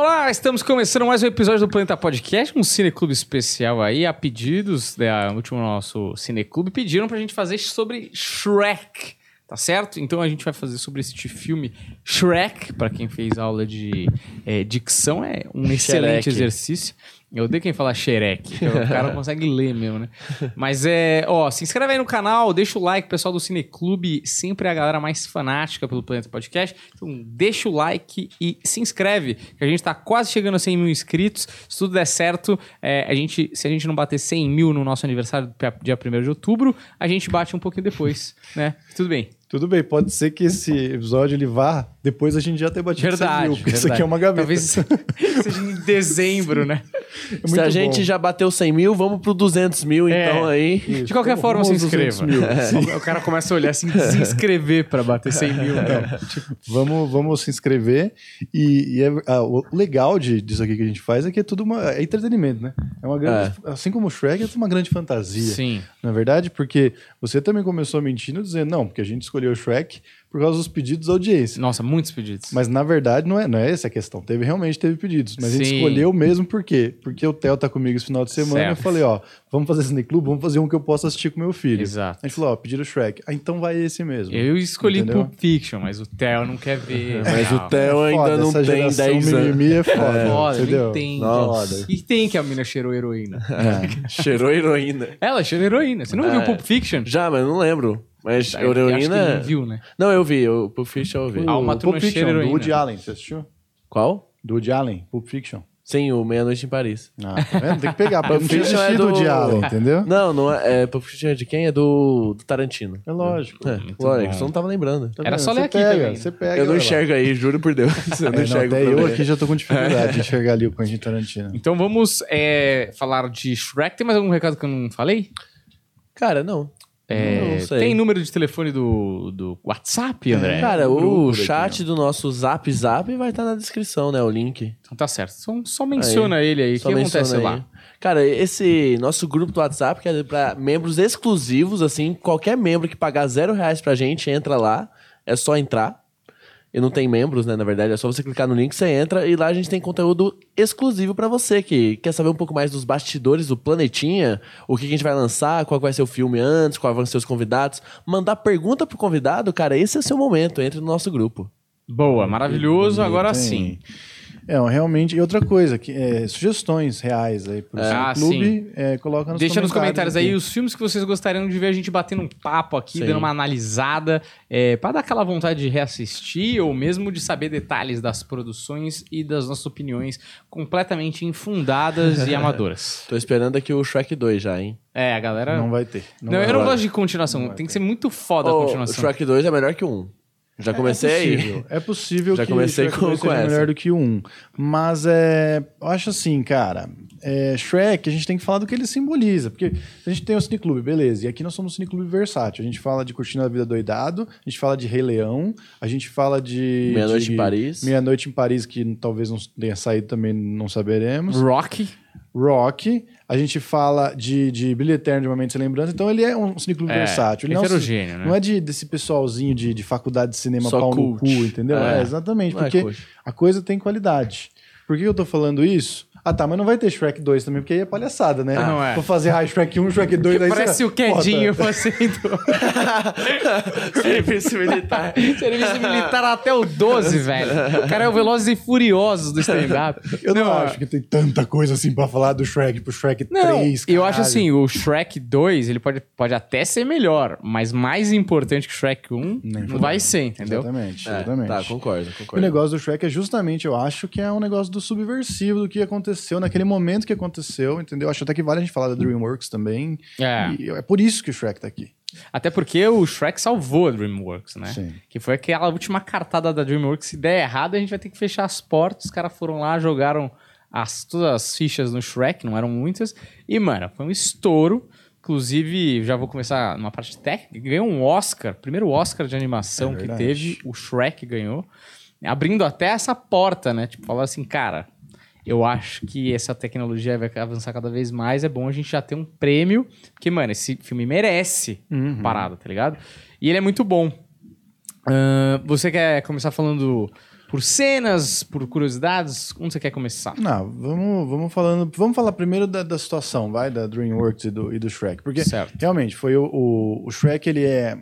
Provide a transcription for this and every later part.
Olá, estamos começando mais um episódio do Planeta Podcast, um cineclube especial aí, a pedidos, né, último nosso cineclube, pediram pra gente fazer sobre Shrek, tá certo? Então a gente vai fazer sobre este filme Shrek, pra quem fez aula de é, dicção, é um excelente exercício. Eu odeio quem fala xereque, que o cara não consegue ler mesmo, né? Mas é, ó, se inscreve aí no canal, deixa o like, pessoal do Cineclube, sempre é a galera mais fanática pelo Planeta Podcast. Então deixa o like e se inscreve, que a gente tá quase chegando a 100 mil inscritos. Se tudo der certo, é, a gente, se a gente não bater 100 mil no nosso aniversário, dia 1 de outubro, a gente bate um pouquinho depois, né? Tudo bem. Tudo bem, pode ser que esse episódio ele vá depois a gente já ter batido 100 Verdade. mil, porque isso verdade. aqui é uma gaveta. Talvez seja em dezembro, né? É Se a gente bom. já bateu 100 mil, vamos pro 200 mil, É. então aí. Isso, De qualquer vamos- forma, se vamos aos 200 inscreva. mil. O cara começa a olhar assim, se inscrever pra bater 100 mil. né? Vamos, vamos se inscrever. E, e é- ah, o legal de, disso aqui que a gente faz é que é tudo uma, é entretenimento, né? É uma grande, Assim como o Shrek, é uma grande fantasia. Sim. Na verdade, porque você também começou mentindo dizendo, não, porque a gente escolheu o Shrek por causa dos pedidos da audiência. Nossa, muitos pedidos. Mas na verdade não é, não é essa a questão. Teve realmente teve pedidos, mas a gente Sim. escolheu mesmo por quê? Porque o Theo tá comigo esse final de semana Certo. e eu falei, ó, vamos fazer Cine Clube, vamos fazer um que eu possa assistir com meu filho. Exato. A gente falou, ó, pediram o Shrek. Ah, então vai esse mesmo. Eu escolhi Entendeu? Pulp Fiction, mas o Theo não quer ver. Mas o. Theo ainda Foda, não essa tem geração 10 anos. mimimi é foda, Foda, entendeu? entende. Nossa. E tem que a mina cheirou heroína. É. Cheirou heroína. Ela cheirou heroína. Você não viu É. Pulp Fiction? Já, mas eu não lembro. Mas Eu acho que heroína. não viu, né? Não, eu vi. O Pulp Fiction eu vi. Ah, uma Pulp Fiction, do heroína. Woody Allen, você assistiu? Qual? Do Woody Allen, Pulp Fiction. Sim, o Meia-Noite em Paris. Ah, tá vendo? Tem que pegar, não tinha Fiction é do- Woody Allen, entendeu? Não, não é. é Pulp Fiction é de quem? É do, do Tarantino. É lógico. É, lógico, você não tava lembrando. Tá Era vendo? só ler Você aqui pega, também? Você pega, Eu não lá. enxergo aí, juro por Deus. Eu É, não não, enxergo até pra eu aqui já tô com dificuldade de enxergar ali o Quentin Tarantino. Então vamos é, falar de Shrek. Tem mais algum recado que eu não falei? Cara, não. É, tem número de telefone do, do WhatsApp, André? Cara, um o chat do nosso Zap Zap vai estar na descrição, né? O link. Então tá certo. Só, só menciona ele aí. O que acontece aí. lá? Cara, esse nosso grupo do WhatsApp, que é pra membros exclusivos, assim, qualquer membro que pagar zero reais pra gente, entra lá. É só entrar. E não tem membros, né? Na verdade, é só você clicar no link, você entra e lá a gente tem conteúdo exclusivo pra você que quer saber um pouco mais dos bastidores do Planetinha, o que a gente vai lançar, qual vai ser o filme antes, quais vão ser os convidados. Mandar pergunta pro convidado, cara, esse é o seu momento. Entre no nosso grupo. Boa, maravilhoso. Agora sim. É, realmente. E outra coisa, que, é, sugestões reais aí pro É. Ah, clube, é, coloca nos Deixa nos comentários aí os filmes que vocês gostariam de ver a gente batendo um papo aqui, Sim. dando uma analisada, é, para dar aquela vontade de reassistir ou mesmo de saber detalhes das produções e das nossas opiniões completamente infundadas e amadoras. Tô esperando aqui o Shrek 2 já, hein? É, a galera. Não vai ter. Não, vai eu não ter. gosto de continuação. Tem que ser muito foda a Ô, o continuação. Shrek 2 é melhor que o 1. Já comecei é aí. possível, É possível Já que comecei Shrek com- 2 com essa. melhor do que 1. Mas é, eu acho assim, cara, é, Shrek, a gente tem que falar do que ele simboliza. Porque a gente tem o Cineclube, beleza. E aqui nós somos um Cineclube versátil. A gente fala de Curtindo a Vida Doidado, a gente fala de Rei Leão, a gente fala de... Meia-Noite em Paris. Meia-Noite em Paris, que talvez não tenha saído também, não saberemos. Rock. Rock. A gente fala de, de Brilho Eterno de Momentos e Lembranças. Então ele é um cineclube É, versátil. Ele não, heterogêneo, né? não é de, desse pessoalzinho de, de faculdade de cinema Só pau cult. no cu, entendeu? É. É, exatamente. Não é porque cult. a coisa tem qualidade. Por que eu tô falando isso? Ah, tá, mas não vai ter Shrek 2 também, porque aí é palhaçada, né? Ah, não é. Vou fazer ah, Shrek 1, Shrek 2, aí Parece o Quedinho tá- fazendo Serviço militar. serviço militar até o 12, velho. O cara é o Velozes e Furiosos do stand-up. Eu não, acho que tem tanta coisa assim pra falar do Shrek pro Shrek Não, 3, eu acho caralho. assim, o Shrek 2, ele pode, pode até ser melhor, mas mais importante que o Shrek 1 Nem não vai ser, entendeu? Exatamente, É, exatamente. tá, concordo, O concordo. negócio do Shrek é justamente, eu acho que é um negócio do subversivo, do que aconteceu naquele momento que aconteceu, entendeu? Acho até que vale a gente falar da DreamWorks também. É. E é por isso que o Shrek tá aqui. Até porque o Shrek salvou a DreamWorks, né? Sim. Que foi aquela última cartada da DreamWorks. Se der errado, a gente vai ter que fechar as portas. Os caras foram lá, jogaram as, todas as fichas no Shrek, não eram muitas. E, mano, foi um estouro. Inclusive, já vou começar numa parte técnica. Ganhou um Oscar, primeiro Oscar de animação É que teve, o Shrek ganhou. Abrindo até essa porta, né? Tipo, falando assim, cara, eu acho que essa tecnologia vai avançar cada vez mais. É bom a gente já ter um prêmio. Porque, mano, esse filme merece Uhum. parada, tá ligado? E ele é muito bom. Ahn, você quer começar falando por cenas, por curiosidades? Onde você quer começar? Não, vamos, vamos falando. Vamos falar primeiro da, da situação, vai, da DreamWorks e do, e do Shrek. Porque Certo. realmente foi o, o, o Shrek, ele é.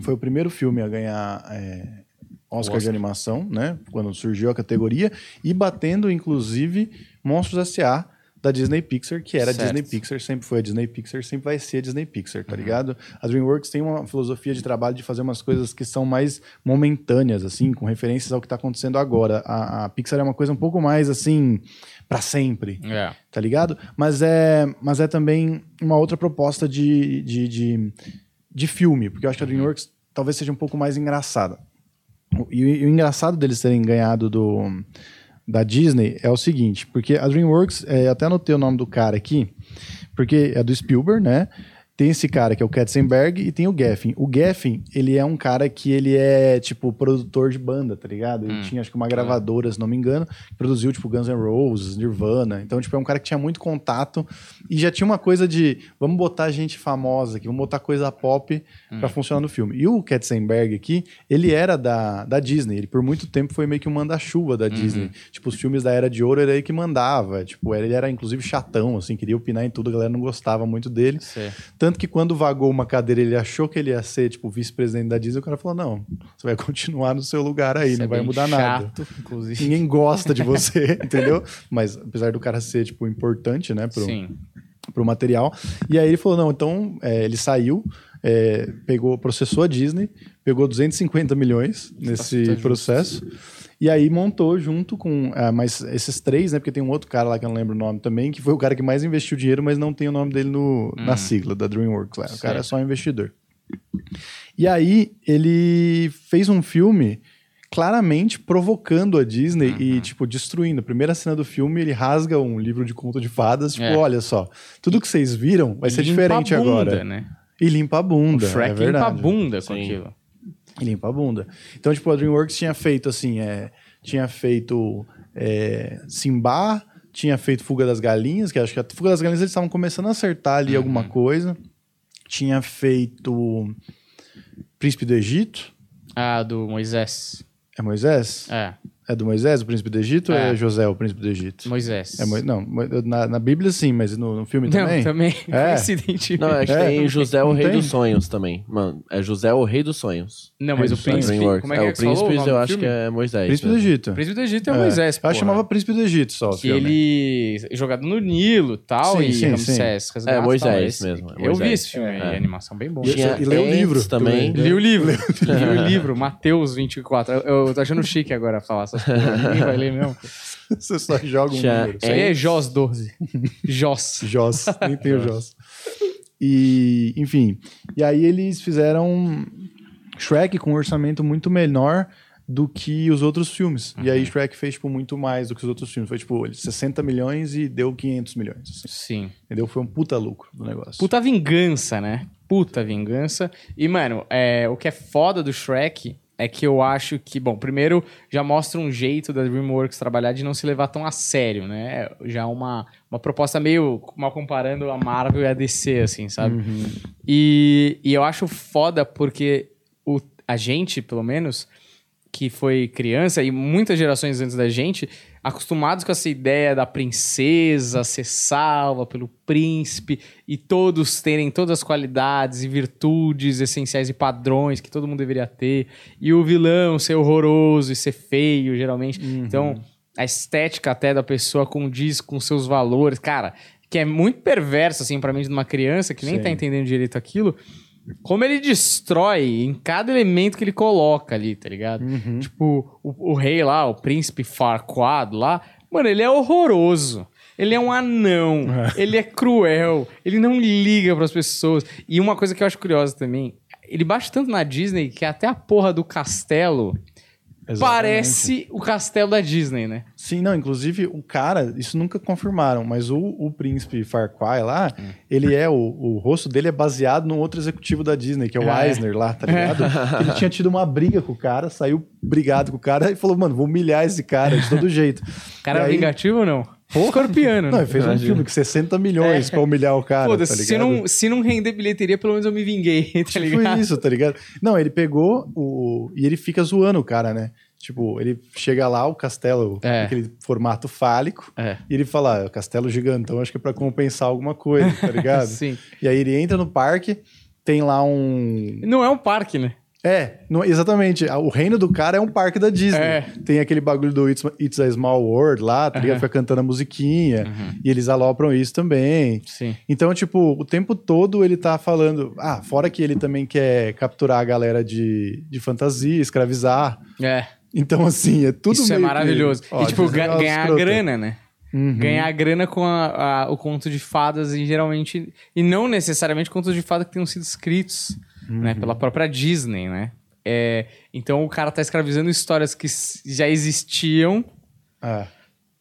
Foi o primeiro filme a ganhar é, Oscar, de animação, né? Quando surgiu a categoria, e batendo, inclusive, Monstros S.A. da Disney Pixar, que era Certo. a Disney Pixar, sempre foi a Disney Pixar, sempre vai ser a Disney Pixar, tá ligado? A DreamWorks tem uma filosofia de trabalho de fazer umas coisas que são mais momentâneas, assim, com referências ao que tá acontecendo agora. A, a Pixar é uma coisa um pouco mais, assim, para sempre É. tá ligado? Mas é, mas é também uma outra proposta de, de, de, de filme, porque eu acho que a DreamWorks talvez seja um pouco mais engraçada. E, e o engraçado deles terem ganhado do, da Disney é o seguinte, porque a DreamWorks, é, até anotei o nome do cara aqui, porque é do Spielberg, né? Tem esse cara que é o Katzenberg e tem o Geffen. O Geffen, ele é um cara que ele é, tipo, produtor de banda, tá ligado? Ele tinha, acho que uma gravadora, se não me engano, que produziu, tipo, Guns N' Roses, Nirvana. Então, tipo, é um cara que tinha muito contato e já tinha uma coisa de, vamos botar gente famosa aqui, vamos botar coisa pop pra funcionar no filme. E o Katzenberg aqui, ele era da, da Disney. Ele, por muito tempo, foi meio que um manda-chuva da Disney. Tipo, os filmes da Era de Ouro, era ele que mandava. Tipo, ele era, inclusive, chatão, assim, queria opinar em tudo, a galera não gostava muito dele. Tanto que quando vagou uma cadeira, ele achou que ele ia ser, tipo, vice-presidente da Disney, o cara falou, não, você vai continuar no seu lugar aí, não é vai mudar nada. chato, inclusive. Ninguém gosta de você, entendeu? Mas apesar do cara ser, tipo, importante, né, pro, Sim. pro material. E aí ele falou, não, então é, ele saiu, é, pegou, processou a Disney, pegou 250 milhões nesse Tá justo. E aí montou junto com ah, mais esses três, né? Porque tem um outro cara lá que eu não lembro o nome também, que foi o cara que mais investiu dinheiro, mas não tem o nome dele no, na sigla da DreamWorks. Lá. O cara é só investidor. E aí ele fez um filme claramente provocando a Disney e, tipo, destruindo. A primeira cena do filme, ele rasga um livro de conto de fadas, tipo, É. olha só, tudo que vocês viram vai ser Limpa diferente a bunda, agora. Né? E limpa a O bunda, Shrek é limpa a bunda com Sim. aquilo. E limpa a bunda. Então, tipo, a DreamWorks tinha feito, assim, é, tinha feito é, Simba, tinha feito Fuga das Galinhas, que acho que a Fuga das Galinhas eles estavam começando a acertar ali alguma coisa. Tinha feito Príncipe do Egito. Ah, do Moisés. É Moisés? É, É do Moisés, o príncipe do Egito, ou É. é José, o príncipe do Egito? Moisés. É Mo- Não, na, na Bíblia sim, mas no, no filme Não, também? também. É. Coincidentemente. Não, é que É, tem José o não Rei tem? dos Sonhos também. Mano, é José o Rei dos Sonhos. Não, mas o príncipe. Como é que é, o falou? o príncipe eu acho que é Moisés. Príncipe do. Egito. Príncipe do Egito é, É, Moisés, Eu porra. chamava Príncipe do Egito só Que ele jogado no Nilo e tal, Sim, e sim, Ramsés sim. É, Moisés mesmo, é Eu vi esse filme, É. aí, animação bem boa. E- leu o livro também. também. Li o livro. Li o livro, Mateus 24. Eu, eu tô achando chique agora falar essas coisas. Ninguém vai ler mesmo. Você só joga um Tinha- número. Isso aí é. Jos 12. Jos. Joss, nem tem o Joss. E, enfim, e aí eles fizeram Shrek com um orçamento muito menor do que os outros filmes. E Uhum. aí Shrek fez, tipo, muito mais do que os outros filmes. Foi, tipo, ele 60 milhões e deu 500 milhões. assim. Sim. Entendeu? Foi um puta lucro do negócio. Puta vingança, né? Puta vingança. E, mano, é, o que é foda do Shrek é que eu acho que, bom, primeiro já mostra um jeito da DreamWorks trabalhar de não se levar tão a sério, né? Já uma, uma proposta meio mal comparando a Marvel e a DC, assim, sabe? E, e eu acho foda porque o, a gente, pelo menos, que foi criança e muitas gerações antes da gente, acostumados com essa ideia da princesa ser salva pelo príncipe e todos terem todas as qualidades e virtudes essenciais e padrões que todo mundo deveria ter, e o vilão ser horroroso e ser feio, geralmente. Então, a estética até da pessoa condiz com seus valores, cara, que é muito perverso assim para mim de uma criança que nem Sim. tá entendendo direito aquilo. Como ele destrói em cada elemento que ele coloca ali, tá ligado? Uhum. Tipo, o, o rei lá, o príncipe Farquaad lá, mano, ele é horroroso. Ele é um anão, ele é cruel, ele não liga pras pessoas. E uma coisa que eu acho curiosa também, ele bate tanto na Disney que até a porra do castelo Exatamente. parece o castelo da Disney, né? Sim, não, inclusive o cara, isso nunca confirmaram, mas o, o príncipe Farquaad lá, Hum. ele é, o, o rosto dele é baseado num outro executivo da Disney, que é o é? Eisner lá, tá ligado? Que Ele tinha tido uma briga com o cara, saiu brigado com o cara e falou, mano, vou humilhar esse cara de todo jeito. O cara E é aí- vingativo ou não? Escorpiano, Não, né? ele fez um filme com 60 milhões pra humilhar o cara, tá Foda-se, ligado? se, não, se não render bilheteria, pelo menos eu me vinguei, tá Tipo ligado? isso, tá ligado? Não, ele pegou o. E ele fica zoando o cara, né? Tipo, ele chega lá, o castelo, É. aquele formato fálico, É. e ele fala, ah, castelo gigantão, acho que é pra compensar alguma coisa, tá ligado? Sim. E aí ele entra no parque, tem lá um. Não é um parque, né? É, não- exatamente. O reino do cara é um parque da Disney. É. Tem aquele bagulho do It's, It's a Small World lá, tá ligado? Aham. Fica cantando a musiquinha. Uhum. E eles alopram isso também. Sim. Então, tipo, o tempo todo ele tá falando. Ah, fora que ele também quer capturar a galera de, de fantasia, escravizar. É. Então, assim, é tudo Isso é meio que- maravilhoso. Ó, e, tipo, é ga- ganhar escrota. grana, né? Uhum. Ganhar grana com a- a- o conto de fadas e geralmente. E não necessariamente contos de fadas que tenham sido escritos né, pela própria Disney, né? É, então o cara tá escravizando histórias que já existiam É.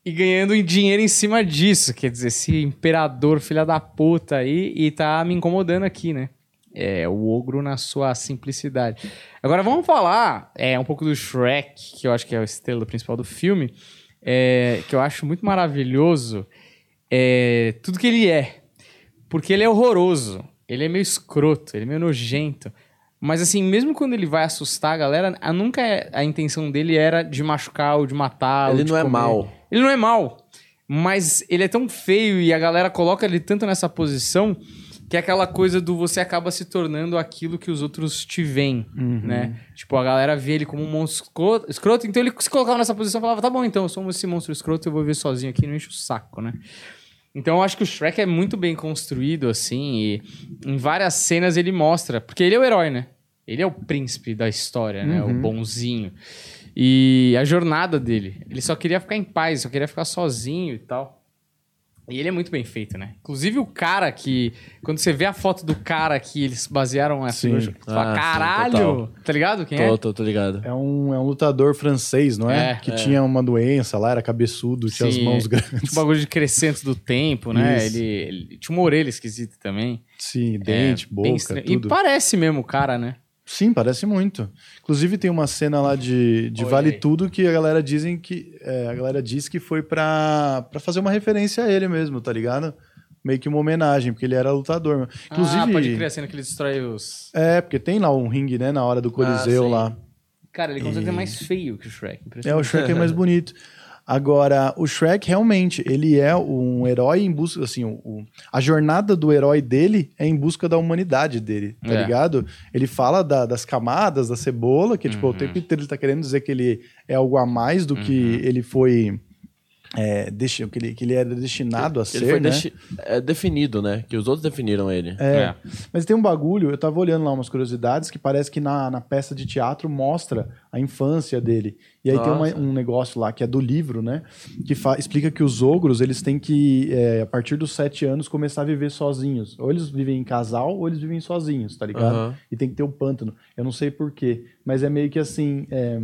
e ganhando dinheiro em cima disso. Quer dizer, esse imperador filha da puta aí e tá me incomodando aqui, né? É, o ogro na sua simplicidade. Agora vamos falar é, um pouco do Shrek, que eu acho que é o estrela principal do filme, é, que eu acho muito maravilhoso é, tudo que ele é. Porque ele é horroroso, ele é meio escroto, ele é meio nojento. Mas assim, mesmo quando ele vai assustar a galera, a, nunca é- a intenção dele era de machucar ou de matar. Ele de não é comer. mal. Ele não é mal. Mas ele é tão feio e a galera coloca ele tanto nessa posição que é aquela coisa do você acaba se tornando aquilo que os outros te veem, né? Tipo, a galera vê ele como um monstro escroto, então ele se colocava nessa posição e falava, tá bom, então, eu sou esse monstro escroto, eu vou viver sozinho aqui, não enche o saco, né? Então eu acho que o Shrek é muito bem construído, assim, e em várias cenas ele mostra, porque ele é o herói, né? Ele é o príncipe da história, né? O bonzinho. E a jornada dele. Ele só queria ficar em paz, só queria ficar sozinho e tal. E ele é muito bem feito, né? Inclusive o cara que. Quando você vê a foto do cara que eles basearam essa. Sim. Você fala, Ah, sim, caralho! total. tá ligado? Quem Tô, é? tô, tô ligado. É um, é um lutador francês, não é? É, que é. tinha uma doença lá, era cabeçudo, tinha as Sim, mãos é. grandes. Tipo bagulho de crescente do tempo, né? Ele, ele tinha uma orelha esquisita também. Sim, dente, É, boca, tudo. E parece mesmo o cara, né? Sim, parece muito. Inclusive tem uma cena lá de, de Vale. Tudo que a galera dizem que é, a galera diz que foi pra, pra fazer uma referência a ele mesmo, tá ligado? Meio que uma homenagem, porque ele era lutador. Inclusive, Ah, pode crer a cena que ele destrói os. é, porque tem lá um ringue, né, na hora do Coliseu sim. lá. Cara, ele consegue ser mais feio que o Shrek. É, o. Shrek é mais bonito. Agora, o Shrek realmente, ele é um herói em busca, assim, o, o- a jornada do herói dele é em busca da humanidade dele, tá É. ligado? Ele fala da- das camadas da cebola, que, tipo, o Uhum. tempo inteiro ele tá querendo dizer que ele é algo a mais do que ele foi... É, desti- que, ele, que ele era destinado a Ele ser, foi né? desti- é, definido, né? Que os outros definiram ele. É. Mas tem um bagulho, eu tava olhando lá umas curiosidades, que parece que na, na peça de teatro mostra a infância dele. E aí tem uma- Nossa. um negócio lá que é do livro, né? Que fa- explica que os ogros, eles têm que, é, a partir dos sete anos, começar a viver sozinhos. Ou eles vivem em casal, ou eles vivem sozinhos, tá ligado? Aham. E tem que ter um pântano. Eu não sei porquê, mas é meio que assim... é,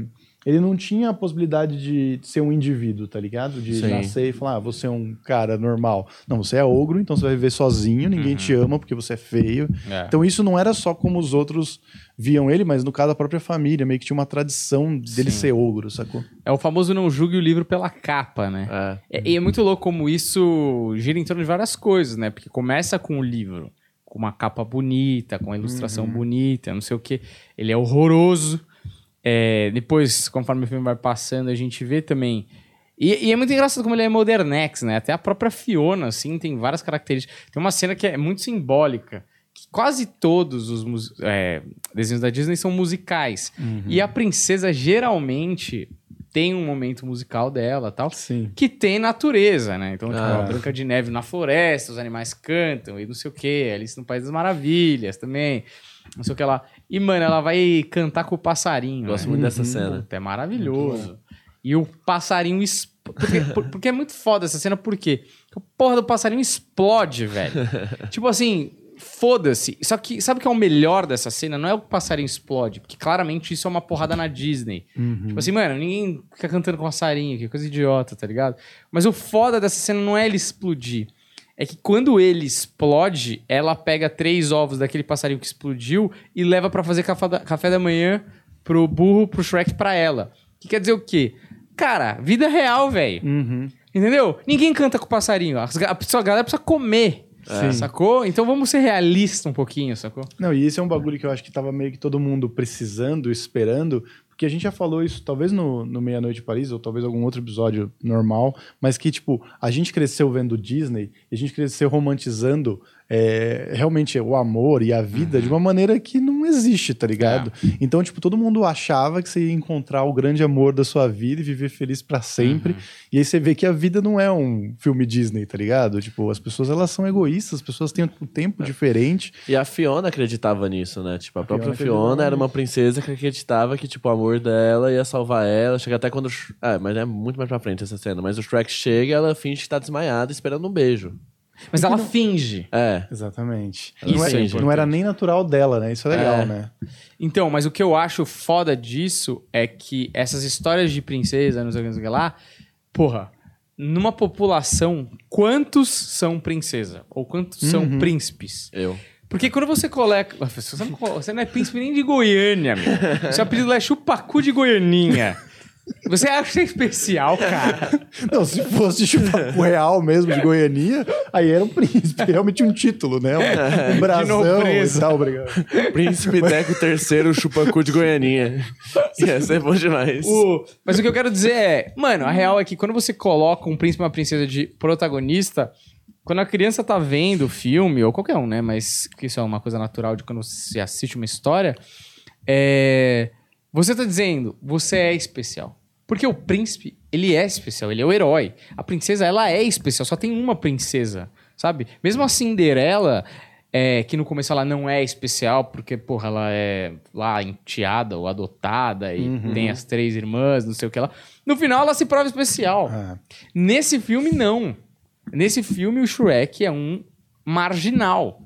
ele não tinha a possibilidade de ser um indivíduo, tá ligado? De Sim. nascer e falar, ah, você é um cara normal. Não, você é ogro, então você vai viver sozinho, ninguém te ama porque você é feio. É. Então isso não era só como os outros viam ele, mas no caso da própria família, meio que tinha uma tradição dele Sim. ser ogro, sacou? É o famoso não julgue o livro pela capa, né? É. É- E é muito louco como isso gira em torno de várias coisas, né? Porque começa com o livro, com uma capa bonita, com uma ilustração Uhum. bonita, não sei o quê. Ele é horroroso. É, depois, conforme o filme vai passando, a gente vê também. E, e é muito engraçado como ele é modernex, né? Até a própria Fiona, assim, tem várias características. Tem uma cena que é muito simbólica. Que quase todos os é, desenhos da Disney são musicais. E a princesa geralmente tem um momento musical dela tal Sim. que tem natureza, né? Então, tipo, Ah. a Branca de Neve na floresta, os animais cantam e não sei o quê. Alice no País das Maravilhas também, não sei o que lá. E, mano, ela vai cantar com o passarinho. Gosto né? muito dessa cena. Puta, é maravilhoso. E o passarinho... es- Porque, por- porque é muito foda essa cena, por quê? Porque a porra do passarinho explode, velho. tipo assim... Foda-se. Só que sabe o que é o melhor dessa cena? Não é o passarinho explode, porque claramente isso é uma porrada na Disney. Tipo assim, mano, ninguém fica cantando com passarinho, que coisa idiota, tá ligado? Mas o foda dessa cena não é ele explodir. É que quando ele explode, ela pega três ovos daquele passarinho que explodiu e leva pra fazer café da, café da manhã pro burro, pro Shrek, pra ela. Que quer dizer o quê? Cara, vida real, velho. Uhum. Entendeu? Ninguém canta com passarinho. A pessoa- a galera precisa comer. Sim. Sacou? Então vamos ser realistas um pouquinho, sacou? Não, e esse é um bagulho que eu acho que tava meio que todo mundo precisando, esperando, Porque a gente já falou isso, talvez no, no Meia-Noite em Paris, ou talvez algum outro episódio normal, mas que, tipo, a gente cresceu vendo Disney, a gente cresceu romantizando é, realmente o amor e a vida de uma maneira que não existe, tá ligado? Então, tipo, todo mundo achava que você ia encontrar o grande amor da sua vida e viver feliz pra sempre. E aí você vê que a vida não é um filme Disney, tá ligado? Tipo, as pessoas elas são egoístas, as pessoas têm um tempo diferente. E a Fiona acreditava nisso, né? Tipo, a, própria Fiona Fiona, era uma princesa que acreditava que, tipo, o amor dela ia salvar ela. Chega até quando. Ah, mas é muito mais pra frente essa cena. Mas o Shrek chega e ela finge que tá desmaiada esperando um beijo. Mas ela finge. É. Exatamente. Isso não, é é- não era nem natural dela, né? Isso é legal, É. né? Então, mas o que eu acho foda disso é que essas histórias de princesa, não sei o que, não lá, porra, numa população, quantos são princesa? Ou quantos são príncipes? Eu. Porque quando você coloca. Você não, você não é príncipe nem de Goiânia, meu. Seu apelido lá é Chupacu de Goianinha. Você acha que é especial, cara? Não, se fosse chupacu real mesmo, de Goiania, aí era um príncipe, realmente um título, né? Um, um brasão e tal, obrigado. Príncipe Deco III, chupacu de Goianinha. Ia ser bom demais. O- Mas o que eu quero dizer é, mano, a real é que quando você coloca um príncipe e uma princesa de protagonista, quando a criança tá vendo o filme, ou qualquer um, né? Mas isso é uma coisa natural de quando você assiste uma história, é... você tá dizendo, você é especial. Porque o príncipe, ele é especial, ele é o herói. A princesa, ela é especial, só tem uma princesa, sabe? Mesmo a Cinderela, é, que no começo ela não é especial, porque, porra, ela é lá enteada ou adotada e tem as três irmãs, não sei o que lá. No final, ela se prova especial. Ah, Nesse filme, não. Nesse filme, o Shrek é um marginal.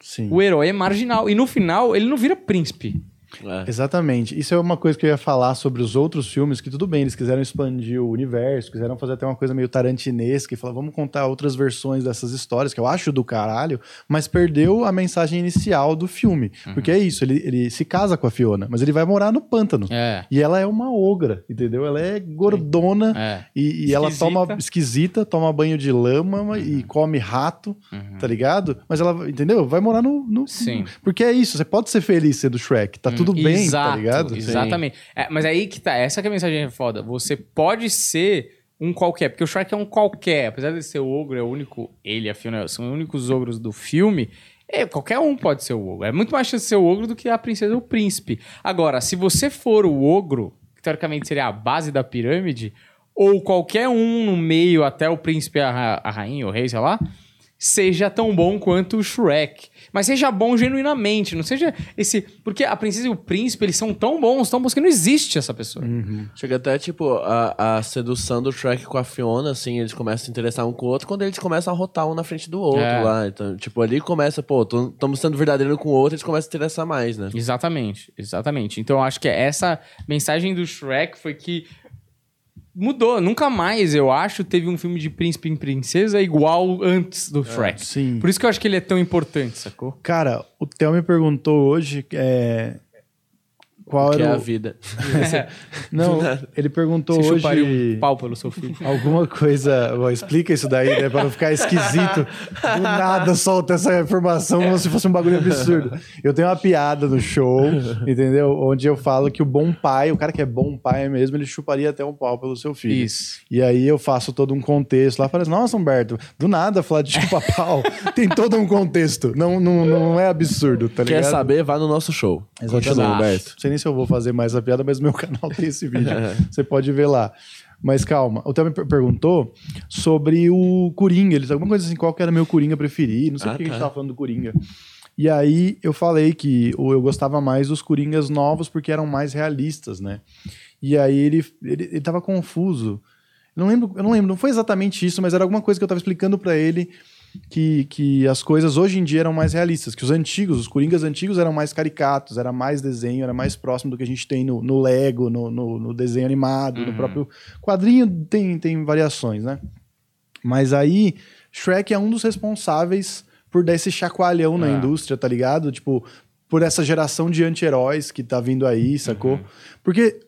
sim. O herói é marginal. E no final, ele não vira príncipe. É. Exatamente. Isso é uma coisa que eu ia falar sobre os outros filmes, que tudo bem, eles quiseram expandir o universo, quiseram fazer até uma coisa meio tarantinesca e falar, vamos contar outras versões dessas histórias, que eu acho do caralho, mas perdeu a mensagem inicial do filme. Porque é isso, ele, ele se casa com a Fiona, mas ele vai morar no pântano. É. E ela é uma ogra, entendeu? Ela é gordona É. e, e ela toma esquisita, toma banho de lama e come rato, tá ligado? Mas ela, entendeu? Vai morar no, no- Sim. Porque é isso, você pode ser feliz sendo Shrek, tá tudo bem, Exato, tá ligado? Exatamente. É, mas aí que tá, essa que é a mensagem foda. Você pode ser um qualquer, porque o Shrek é um qualquer. Apesar de ser o ogro, é o único. Ele a Fiona são os únicos ogros do filme. É, qualquer um pode ser o ogro. É muito mais chance de ser o ogro do que a princesa ou o príncipe. Agora, se você for o ogro, que teoricamente seria a base da pirâmide, ou qualquer um no meio, até o príncipe, a, a rainha, o rei, sei lá, seja tão bom quanto o Shrek. Mas seja bom genuinamente, não seja esse. Porque a princesa e o príncipe, eles são tão bons, tão bons que não existe essa pessoa. Chega até, tipo, a, a sedução do Shrek com a Fiona, assim, eles começam a se interessar um com o outro quando eles começam a rotar um na frente do outro É. lá. Então, tipo, ali começa, pô, estamos sendo verdadeiro com o outro, eles começam a se interessar mais, né? Exatamente, exatamente. Então eu acho que essa mensagem do Shrek foi que mudou. Nunca mais, eu acho, teve um filme de príncipe e princesa igual antes do Shrek. Sim. Por isso que eu acho que ele é tão importante, sacou? Cara, o Theo me perguntou hoje é, qual que é era a o... vida. Não, ele perguntou Você chuparia hoje um pau pelo seu filho. alguma coisa... Bom, explica isso daí, né? Pra não ficar esquisito. Do nada solta essa informação como se fosse um bagulho absurdo. Eu tenho uma piada no show, entendeu? Onde eu falo que o bom pai, o cara que é bom pai mesmo, ele chuparia até um pau pelo seu filho. Isso. E aí eu faço todo um contexto lá, assim, nossa, Humberto, do nada falar de chupa-pau tem todo um contexto. Não, não, não é absurdo, tá ligado? Quer saber? Vá no nosso show. Exatamente. Continua, Humberto. Sei nem se eu vou fazer mais essa piada, mas meu canal tem esse vídeo. Você pode ver lá. Mas calma, o Theo me per- perguntou sobre o Coringa. Eles alguma coisa assim, qual que era meu Coringa preferido. Não sei Ah, por que a gente tá. tava falando do Coringa. E aí eu falei que eu gostava mais dos Coringas novos porque eram mais realistas, né? E aí ele, ele, ele tava confuso. Eu não lembro, eu não lembro, não foi exatamente isso, mas era alguma coisa que eu tava explicando pra ele que, que as coisas hoje em dia eram mais realistas, que os antigos, os Coringas antigos eram mais caricatos, era mais desenho, era mais próximo do que a gente tem no, no Lego, no, no, no desenho animado, no próprio quadrinho tem, tem variações, né? Mas aí, Shrek é um dos responsáveis por dar esse chacoalhão na Ah. indústria, tá ligado? Tipo, por essa geração de anti-heróis que tá vindo aí, sacou? Porque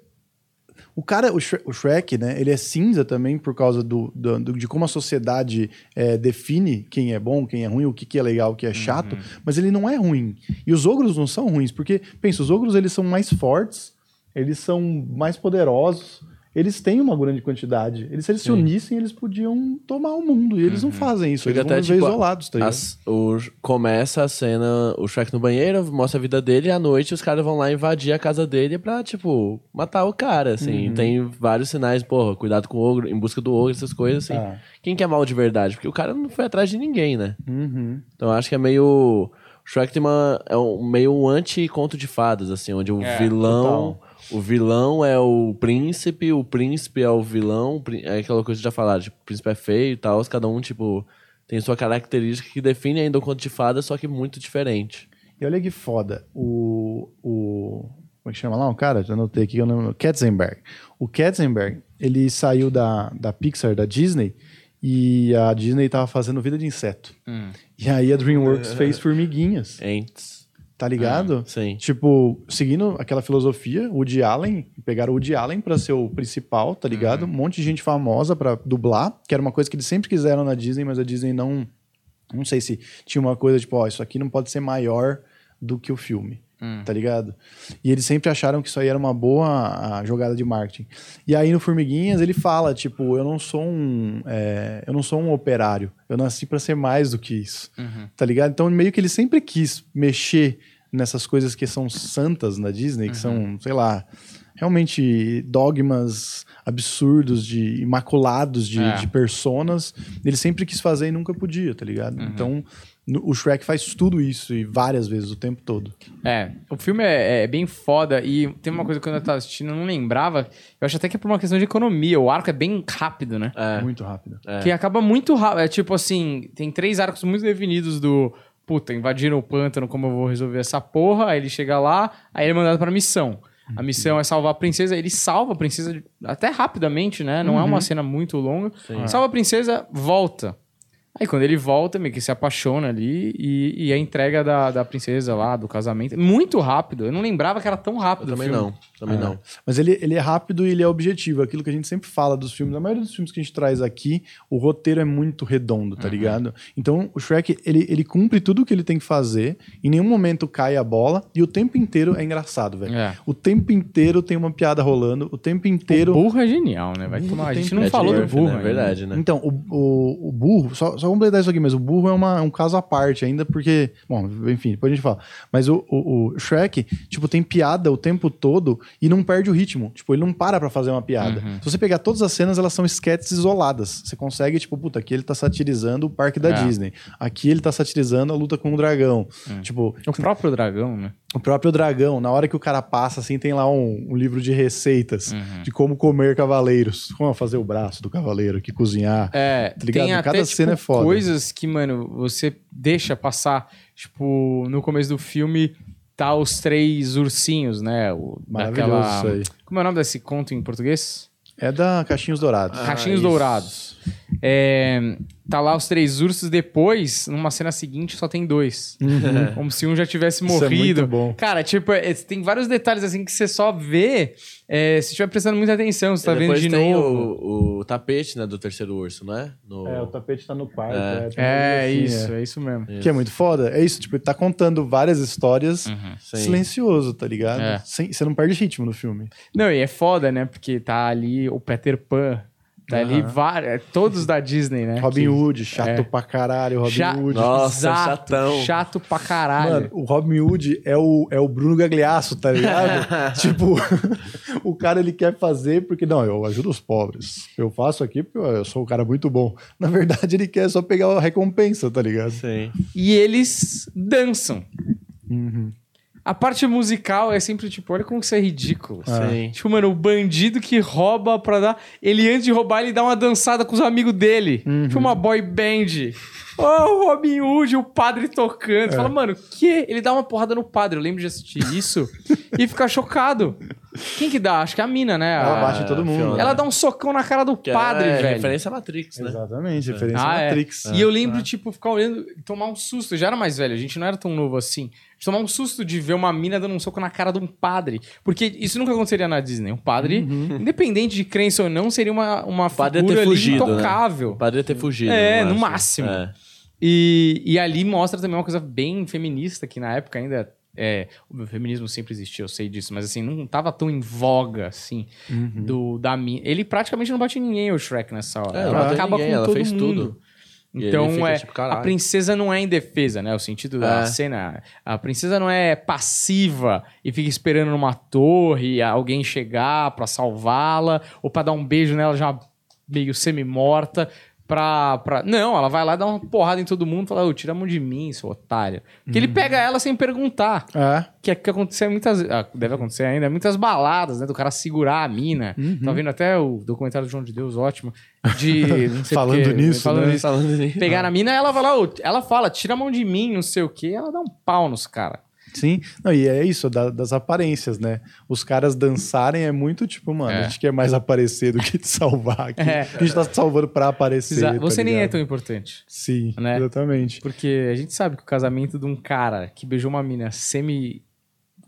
o cara, o Shrek, o Shrek, né, ele é cinza também por causa do, do- do- de como a sociedade é, define quem é bom, quem é ruim, o que, que é legal, o que é chato, mas ele não é ruim. E os ogros não são ruins, porque, pensa, os ogros eles são mais fortes, eles são mais poderosos, eles têm uma grande quantidade. Eles, se eles se unissem, eles podiam tomar o mundo. E eles não fazem isso. Chega Eles vão até, viver tipo, isolados, tá? As- o- começa a cena, o Shrek no banheiro, mostra a vida dele, e à noite os caras vão lá invadir a casa dele pra, tipo, matar o cara, assim. Tem vários sinais, porra, cuidado com o ogro, em busca do ogro, essas coisas, assim. Ah. Quem quer mal de verdade? Porque o cara não foi atrás de ninguém, né? Uhum. Então eu acho que é meio. O Shrek tem uma. É um, meio um anti-conto de fadas, assim, onde o É, vilão. O vilão é o príncipe, o príncipe é o vilão. o É aquela coisa que já falaram, tipo, o príncipe é feio e tal. Cada um, tipo, tem sua característica que define ainda o conto de fadas, só que muito diferente. E olha que foda. O. o como é que chama lá? Um cara? Já anotei aqui que eu não. Katzenberg. O Katzenberg, ele saiu da, da Pixar, da Disney, e a Disney tava fazendo vida de inseto. Hum. E aí a DreamWorks fez formiguinhas. Ents. Tá ligado? Sim. Tipo, seguindo aquela filosofia, o Woody Allen, pegaram o Woody Allen pra ser o principal, tá ligado? Um monte de gente famosa pra dublar, que era uma coisa que eles sempre quiseram na Disney, mas a Disney não. Não sei se tinha uma coisa tipo, ó, isso aqui não pode ser maior do que o filme, tá ligado? E eles sempre acharam que isso aí era uma boa jogada de marketing. E aí no Formiguinhas ele fala, tipo, eu não sou um, é, eu não sou um operário, eu nasci pra ser mais do que isso, tá ligado? Então meio que ele sempre quis mexer nessas coisas que são santas na Disney, que são, sei lá, realmente dogmas absurdos de imaculados de, É. de personas. Ele sempre quis fazer e nunca podia, tá ligado? Então no- o Shrek faz tudo isso e várias vezes o tempo todo. É, o filme é, é bem foda e tem uma coisa que quando eu tava assistindo eu não lembrava. Eu acho até que é por uma questão de economia. O arco é bem rápido, né? É. Muito rápido. Que acaba muito rápido. É tipo assim, tem três arcos muito definidos do. Puta, invadiram o pântano, como eu vou resolver essa porra? Aí ele chega lá, aí ele é mandado pra missão. A missão é salvar a princesa, ele salva a princesa até rapidamente, né? Não é uma cena muito longa. Salva a princesa, volta. Aí quando ele volta, meio que se apaixona ali e, e a entrega da, da princesa lá, do casamento. Muito rápido. Eu não lembrava que era tão rápido. Eu o também filme. não. Também É. não. Mas ele, ele é rápido e ele é objetivo. Aquilo que a gente sempre fala dos filmes, a maioria dos filmes que a gente traz aqui, o roteiro é muito redondo, tá ligado? Então o Shrek, ele, ele cumpre tudo o que ele tem que fazer, em nenhum momento cai a bola, e o tempo inteiro é engraçado, velho. É. O tempo inteiro tem uma piada rolando, o tempo inteiro. O burro é genial, né? Vai tomar. A gente não Ed falou do Murphy, burro. né? É verdade, né? Então, o, o, o burro, só, só completar isso aqui mesmo, o burro é, uma- é um caso à parte ainda, porque, bom, enfim, depois a gente fala. Mas o, o, o Shrek, tipo, tem piada o tempo todo e não perde o ritmo. Tipo, ele não para pra fazer uma piada. Se você pegar todas as cenas, elas são sketches isoladas. Você consegue, tipo, puta, aqui ele tá satirizando o parque da É. Disney. Aqui ele tá satirizando a luta com o dragão. Tipo, O próprio dragão, né? o próprio dragão, na hora que o cara passa, assim, tem lá um, um livro de receitas de como comer cavaleiros. Como fazer o braço do cavaleiro, que cozinhar. É, Tá ligado? tem até Cada tipo, cena é foda. Coisas que, mano, você deixa passar. Tipo, no começo do filme, tá os três ursinhos, né? O, Maravilhoso daquela- isso aí. Como é o nome desse conto em português? É da Caixinhos Dourados. Caixinhos isso. Dourados. É, tá lá os três ursos, depois, numa cena seguinte, só tem dois. Como se um já tivesse Uhum. Isso é morrido. muito bom. Cara, tipo, é, tem vários detalhes assim que você só vê é, se estiver prestando muita atenção, você tá vendo de tem novo. O, o tapete, né, do terceiro urso, não é? No... É, o tapete tá no quarto. É. É, coisa isso, assim, é isso mesmo. é. Que é muito foda. É isso, tipo, ele tá contando várias histórias Sim. silencioso, tá ligado? É. Sem- você não perde ritmo no filme. Não, e é foda, né? Porque tá ali o Peter Pan, tá ali vários, todos da Disney, né? Robin Que- Hood, chato é. pra caralho, Robin Cha- Hood. Nossa, Exato, chatão. Chato pra caralho. Mano, o Robin Hood é o, é o Bruno Gagliasso, tá ligado? tipo, o cara ele quer fazer porque, não, eu ajudo os pobres. Eu faço aqui porque eu sou um cara muito bom. Na verdade, ele quer só pegar a recompensa, tá ligado? Sim. E eles dançam. Uhum. A parte musical é sempre tipo, olha como que isso é ridículo. Sim. Tipo, mano, o bandido que rouba pra dar. Ele, antes de roubar, ele dá uma dançada com os amigos dele. Tipo uma boy band. Oh, o Robin Hood, o padre tocando. Você fala, mano, que? Ele dá uma porrada no padre. Eu lembro de assistir isso e ficar chocado. Quem que dá? Acho que é a mina, né? Ela A- bate em todo mundo. Fiona. Ela dá um socão na cara do Que padre, é velho. referência à Matrix, né? Exatamente, referência Ah, à é. Matrix. E eu lembro, tipo, ficar olhando e tomar um susto. Eu já era mais velho, a gente não era tão novo assim. De tomar um susto de ver uma mina dando um soco na cara de um padre. Porque isso nunca aconteceria na Disney. Um padre, independente de crença ou não, seria uma, uma padre figura ter ali fugido, né? intocável. O padre ia ter fugido. É, no no máximo. É. E, e ali mostra também uma coisa bem feminista, que na época ainda é, o feminismo sempre existiu, eu sei disso, mas assim, não tava tão em voga, assim, Uhum. do da mina. Ele praticamente não bate em ninguém, o Shrek, nessa hora. É, ela acaba ninguém, com ela todo fez mundo. tudo. Então, fica é, tipo, a princesa não é indefesa, né? O sentido da É. cena. A princesa não é passiva e fica esperando numa torre alguém chegar pra salvá-la ou pra dar um beijo nela já meio semi-morta. Pra, pra... Não, ela vai lá dar uma porrada em todo mundo e fala, ô, tira a mão de mim, seu otário. Porque ele pega ela sem perguntar. É. Que é que acontece muitas ah, deve acontecer ainda, muitas baladas, né? Do cara segurar a mina. Uhum. Tá vendo até o documentário do João de Deus, ótimo. De. Não sei Falando porquê, nisso, falando né? nisso. Falando nisso. Pegar a mina, ela vai lá, ô, ela fala, tira a mão de mim, não sei o quê, ela dá um pau nos caras. Sim, não, e é isso, da- das aparências, né? Os caras dançarem é muito tipo, mano, É. a gente quer mais aparecer do que te salvar aqui. É. A gente tá te salvando pra aparecer. tá Você nem é tão importante. Sim, né? exatamente. Porque a gente sabe que o casamento de um cara que beijou uma mina semi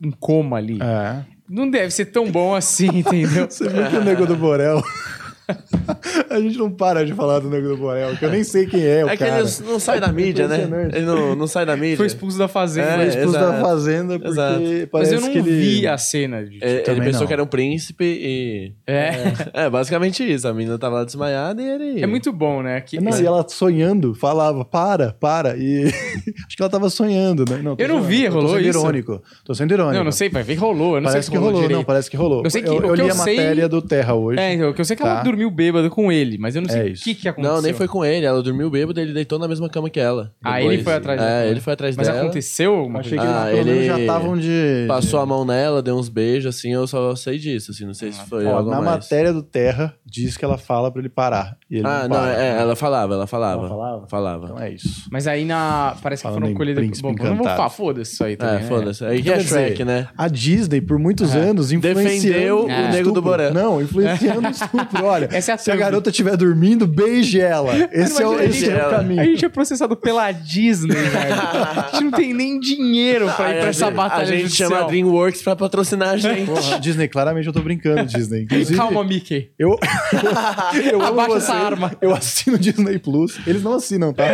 em coma ali É. não deve ser tão bom assim, entendeu? Você viu que o Nego do Borel. a gente não para de falar do Nego do Borel, que eu nem sei quem é o É que cara. ele não sai da mídia, né? Ele não, não sai da mídia. Foi expulso da fazenda. É, Foi expulso da exato. fazenda porque Exato. Mas parece eu não que ele... vi a cena de. É, ele Também pensou não. que era um príncipe e. É. É, basicamente isso. A menina tava lá desmaiada e ele. É muito bom, né? Que, Não, e ela sonhando, falava, para, para. E acho que ela tava sonhando, né? Não, Eu não vi, eu rolou tô sendo isso? irônico. Tô sendo irônico. Não, não sei, vai ver que rolou. Eu não parece sei que se rolou, rolou, não, parece que rolou. Eu sei que- eu, eu que li eu a sei- matéria do Terra hoje. É, então, o que eu sei é que ela Tá. Dormiu bêbada com ele, mas eu não sei É o que, que aconteceu. Não, nem foi com ele. Ela dormiu bêbada e ele deitou na mesma cama que ela. Ah, ele foi atrás É, dela. ele foi atrás Mas dela. aconteceu Eu alguma achei coisa? que Ah, ele já estavam de. Passou de- a mão nela, deu uns beijos, assim, eu só sei disso, assim, não sei se foi Ó, algo na mais. matéria do Terra, diz que ela fala pra ele parar. E ele Ah, não, não, é, ela falava, ela falava. Ela falava? Falava. Então é isso. Mas aí na. Parece que Falando foram em colhidas. Bom, não vou falar, foda-se isso aí também. É, né? foda-se. Aí que é Shrek, né? A Disney, por muitos anos, influenciando Defendeu o Nego do Borel. Não, influenciando o estupro. Olha, Essa é a se a garota estiver dormindo, beije ela. Esse é, o, esse é o caminho. A gente é processado pela Disney, velho. A gente não tem nem dinheiro pra ir pra a essa gente- batalha A gente judicial. chama a DreamWorks pra patrocinar a gente. Porra, Disney, claramente eu tô brincando, Disney. Inclusive, Calma, Mickey. Eu, eu Abaixa essa arma. Eu assino o Disney Plus. Eles não assinam, tá?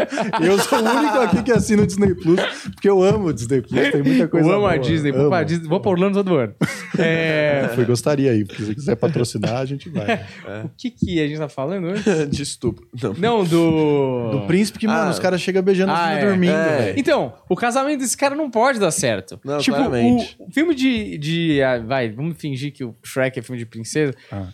Eu sou o único aqui que assina o Disney Plus, porque eu amo o Disney Plus. Tem muita coisa Eu amo a boa. Disney. Vou Amo. pra, Disney. Vou pra Orlando todo ano. É, Foi, gostaria aí, porque se quiser patrocinar, a gente vai. O que que a gente tá falando hoje? De estupro. Não. Não, do... Do príncipe que, mano, Ah. os caras chegam beijando Ah, a menina é. dormindo, É. velho. Então, o casamento desse cara não pode dar certo. Não, tipo, claramente. o filme de, de. ah, Vai, vamos fingir que o Shrek é filme de princesa. Ah.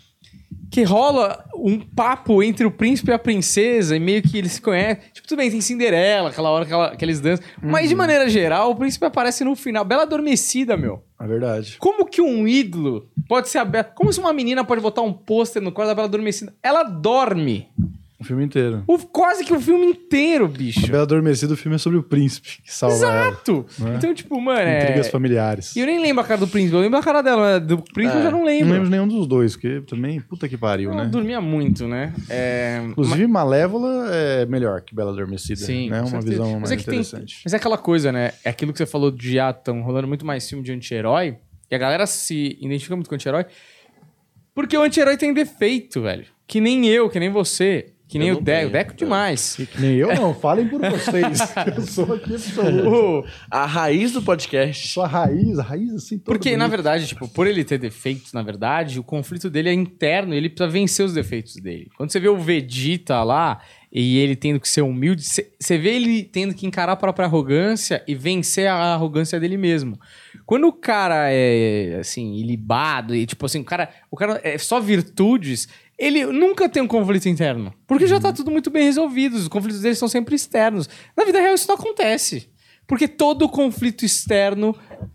Que rola um papo entre o príncipe e a princesa, e meio que eles se conhecem. Tipo, tudo bem, tem Cinderela, aquela hora que, ela- que eles dançam. Mas Uhum. de maneira geral, o príncipe aparece no final. Bela adormecida, meu. É verdade. Como que um ídolo pode ser aberto? Como se uma menina pode botar um pôster no quarto da Bela Adormecida? Ela dorme. O filme inteiro. O, quase que o filme inteiro, bicho. Bela Adormecida, o filme é sobre o príncipe que salva ela. Exato. Não é? Então, tipo, mano, é... Intrigas familiares. E eu nem lembro a cara do príncipe, eu lembro a cara dela, mas do príncipe eu É, já não Não lembro. lembro de nenhum dos dois, porque também, puta que pariu, Ela né? dormia muito, né? É... Inclusive, Malévola é melhor que Bela Adormecida. Sim, né? Uma certeza. visão Mas mais é que tem- interessante. Mas é aquela coisa, né? É aquilo que você falou de ah, tão rolando muito mais filme de anti-herói. E a galera se identifica muito com anti-herói. Porque o anti-herói tem defeito, velho. Que nem eu, que nem você. Que nem Eu o não Deco. O Deco demais. Que nem eu não, falem por vocês. eu sou aqui absoluto. A raiz do podcast. Sou a raiz, a raiz assim, toda Porque, na bonita. verdade, tipo, por ele ter defeitos, na verdade, o conflito dele é interno e ele precisa vencer os defeitos dele. Quando você vê o Vegeta lá e ele tendo que ser humilde, você você vê ele tendo que encarar a própria arrogância e vencer a arrogância dele mesmo. Quando o cara é, assim, ilibado e, tipo assim, o cara, o cara é só virtudes, ele nunca tem um conflito interno. Porque já tá tudo muito bem resolvido, os conflitos dele são sempre externos. Na vida real isso não acontece. Porque todo conflito externo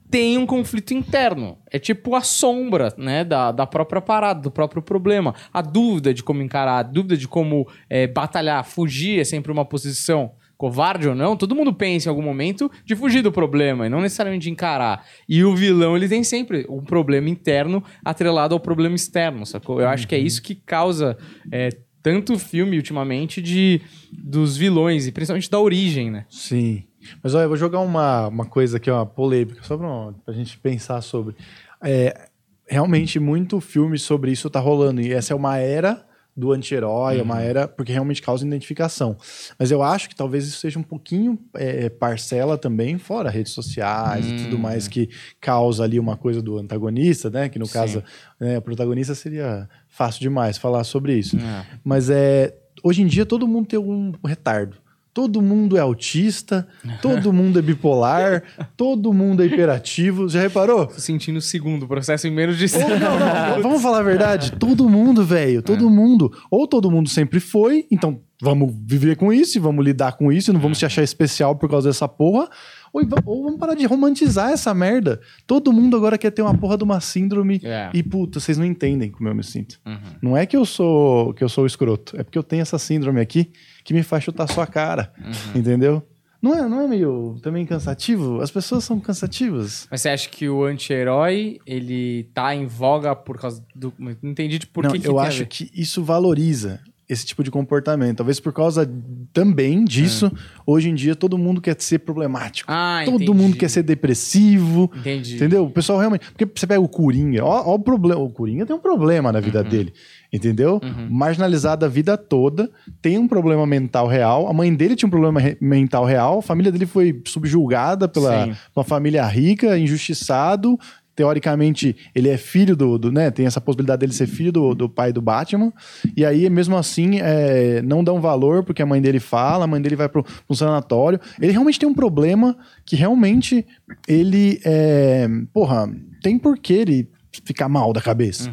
tem um conflito interno. É tipo a sombra, né, da, da própria parada, do próprio problema. A dúvida de como encarar, a dúvida de como é, batalhar, fugir é sempre uma posição covarde ou não. Todo mundo pensa em algum momento de fugir do problema e não necessariamente de encarar. E o vilão, ele tem sempre um problema interno atrelado ao problema externo, sacou? Eu acho que é isso que causa é, tanto filme ultimamente de dos vilões e principalmente da origem, né? Sim. Mas olha, eu vou jogar uma, uma coisa aqui, uma polêmica, só pra, pra gente pensar sobre. É, realmente, muito filme sobre isso tá rolando. E essa é uma era do anti-herói, é uma era porque realmente causa identificação. Mas eu acho que talvez isso seja um pouquinho é, parcela também, fora redes sociais e tudo mais, que causa ali uma coisa do antagonista, né? Que no Sim. caso, né, o protagonista seria fácil demais falar sobre isso. É. Mas é, hoje em dia todo mundo tem um retardo. Todo mundo é autista, todo mundo é bipolar, todo mundo é hiperativo. Já reparou? Tô sentindo o segundo processo em menos de Ou não, não, vamos falar a verdade. Todo mundo, velho, todo mundo. Ou todo mundo sempre foi, então vamos viver com isso e vamos lidar com isso e não vamos se achar especial por causa dessa porra. Ou, ou vamos parar de romantizar essa merda. Todo mundo agora quer ter uma porra de uma síndrome É. e, puta, vocês não entendem como eu me sinto. Uhum. Não é que eu sou que eu sou escroto, é porque eu tenho essa síndrome aqui que me faz chutar sua cara, Uhum. entendeu? Não é, não é meio também cansativo? As pessoas são cansativas. Mas você acha que o anti-herói, ele tá em voga por causa do... Não entendi de por não, que que eu a acho que isso valoriza esse tipo de comportamento. Talvez por causa também disso, hoje em dia todo mundo quer ser problemático. Ah, todo entendi. mundo quer ser depressivo. Entendi. Entendeu? O pessoal realmente. Porque você pega o Coringa, ó, ó o problema. O Coringa tem um problema na Uhum. vida dele. Entendeu? Marginalizado a vida toda, tem um problema mental real. A mãe dele tinha um problema re- mental real, a família dele foi subjulgada pela uma família rica, injustiçado. Teoricamente, ele é filho do, do, né? Tem essa possibilidade dele ser filho do, do pai do Batman. E aí, mesmo assim, é, não dão valor porque a mãe dele fala, a mãe dele vai pro um sanatório. Ele realmente tem um problema que realmente ele é. Porra, tem por que ele ficar mal da cabeça.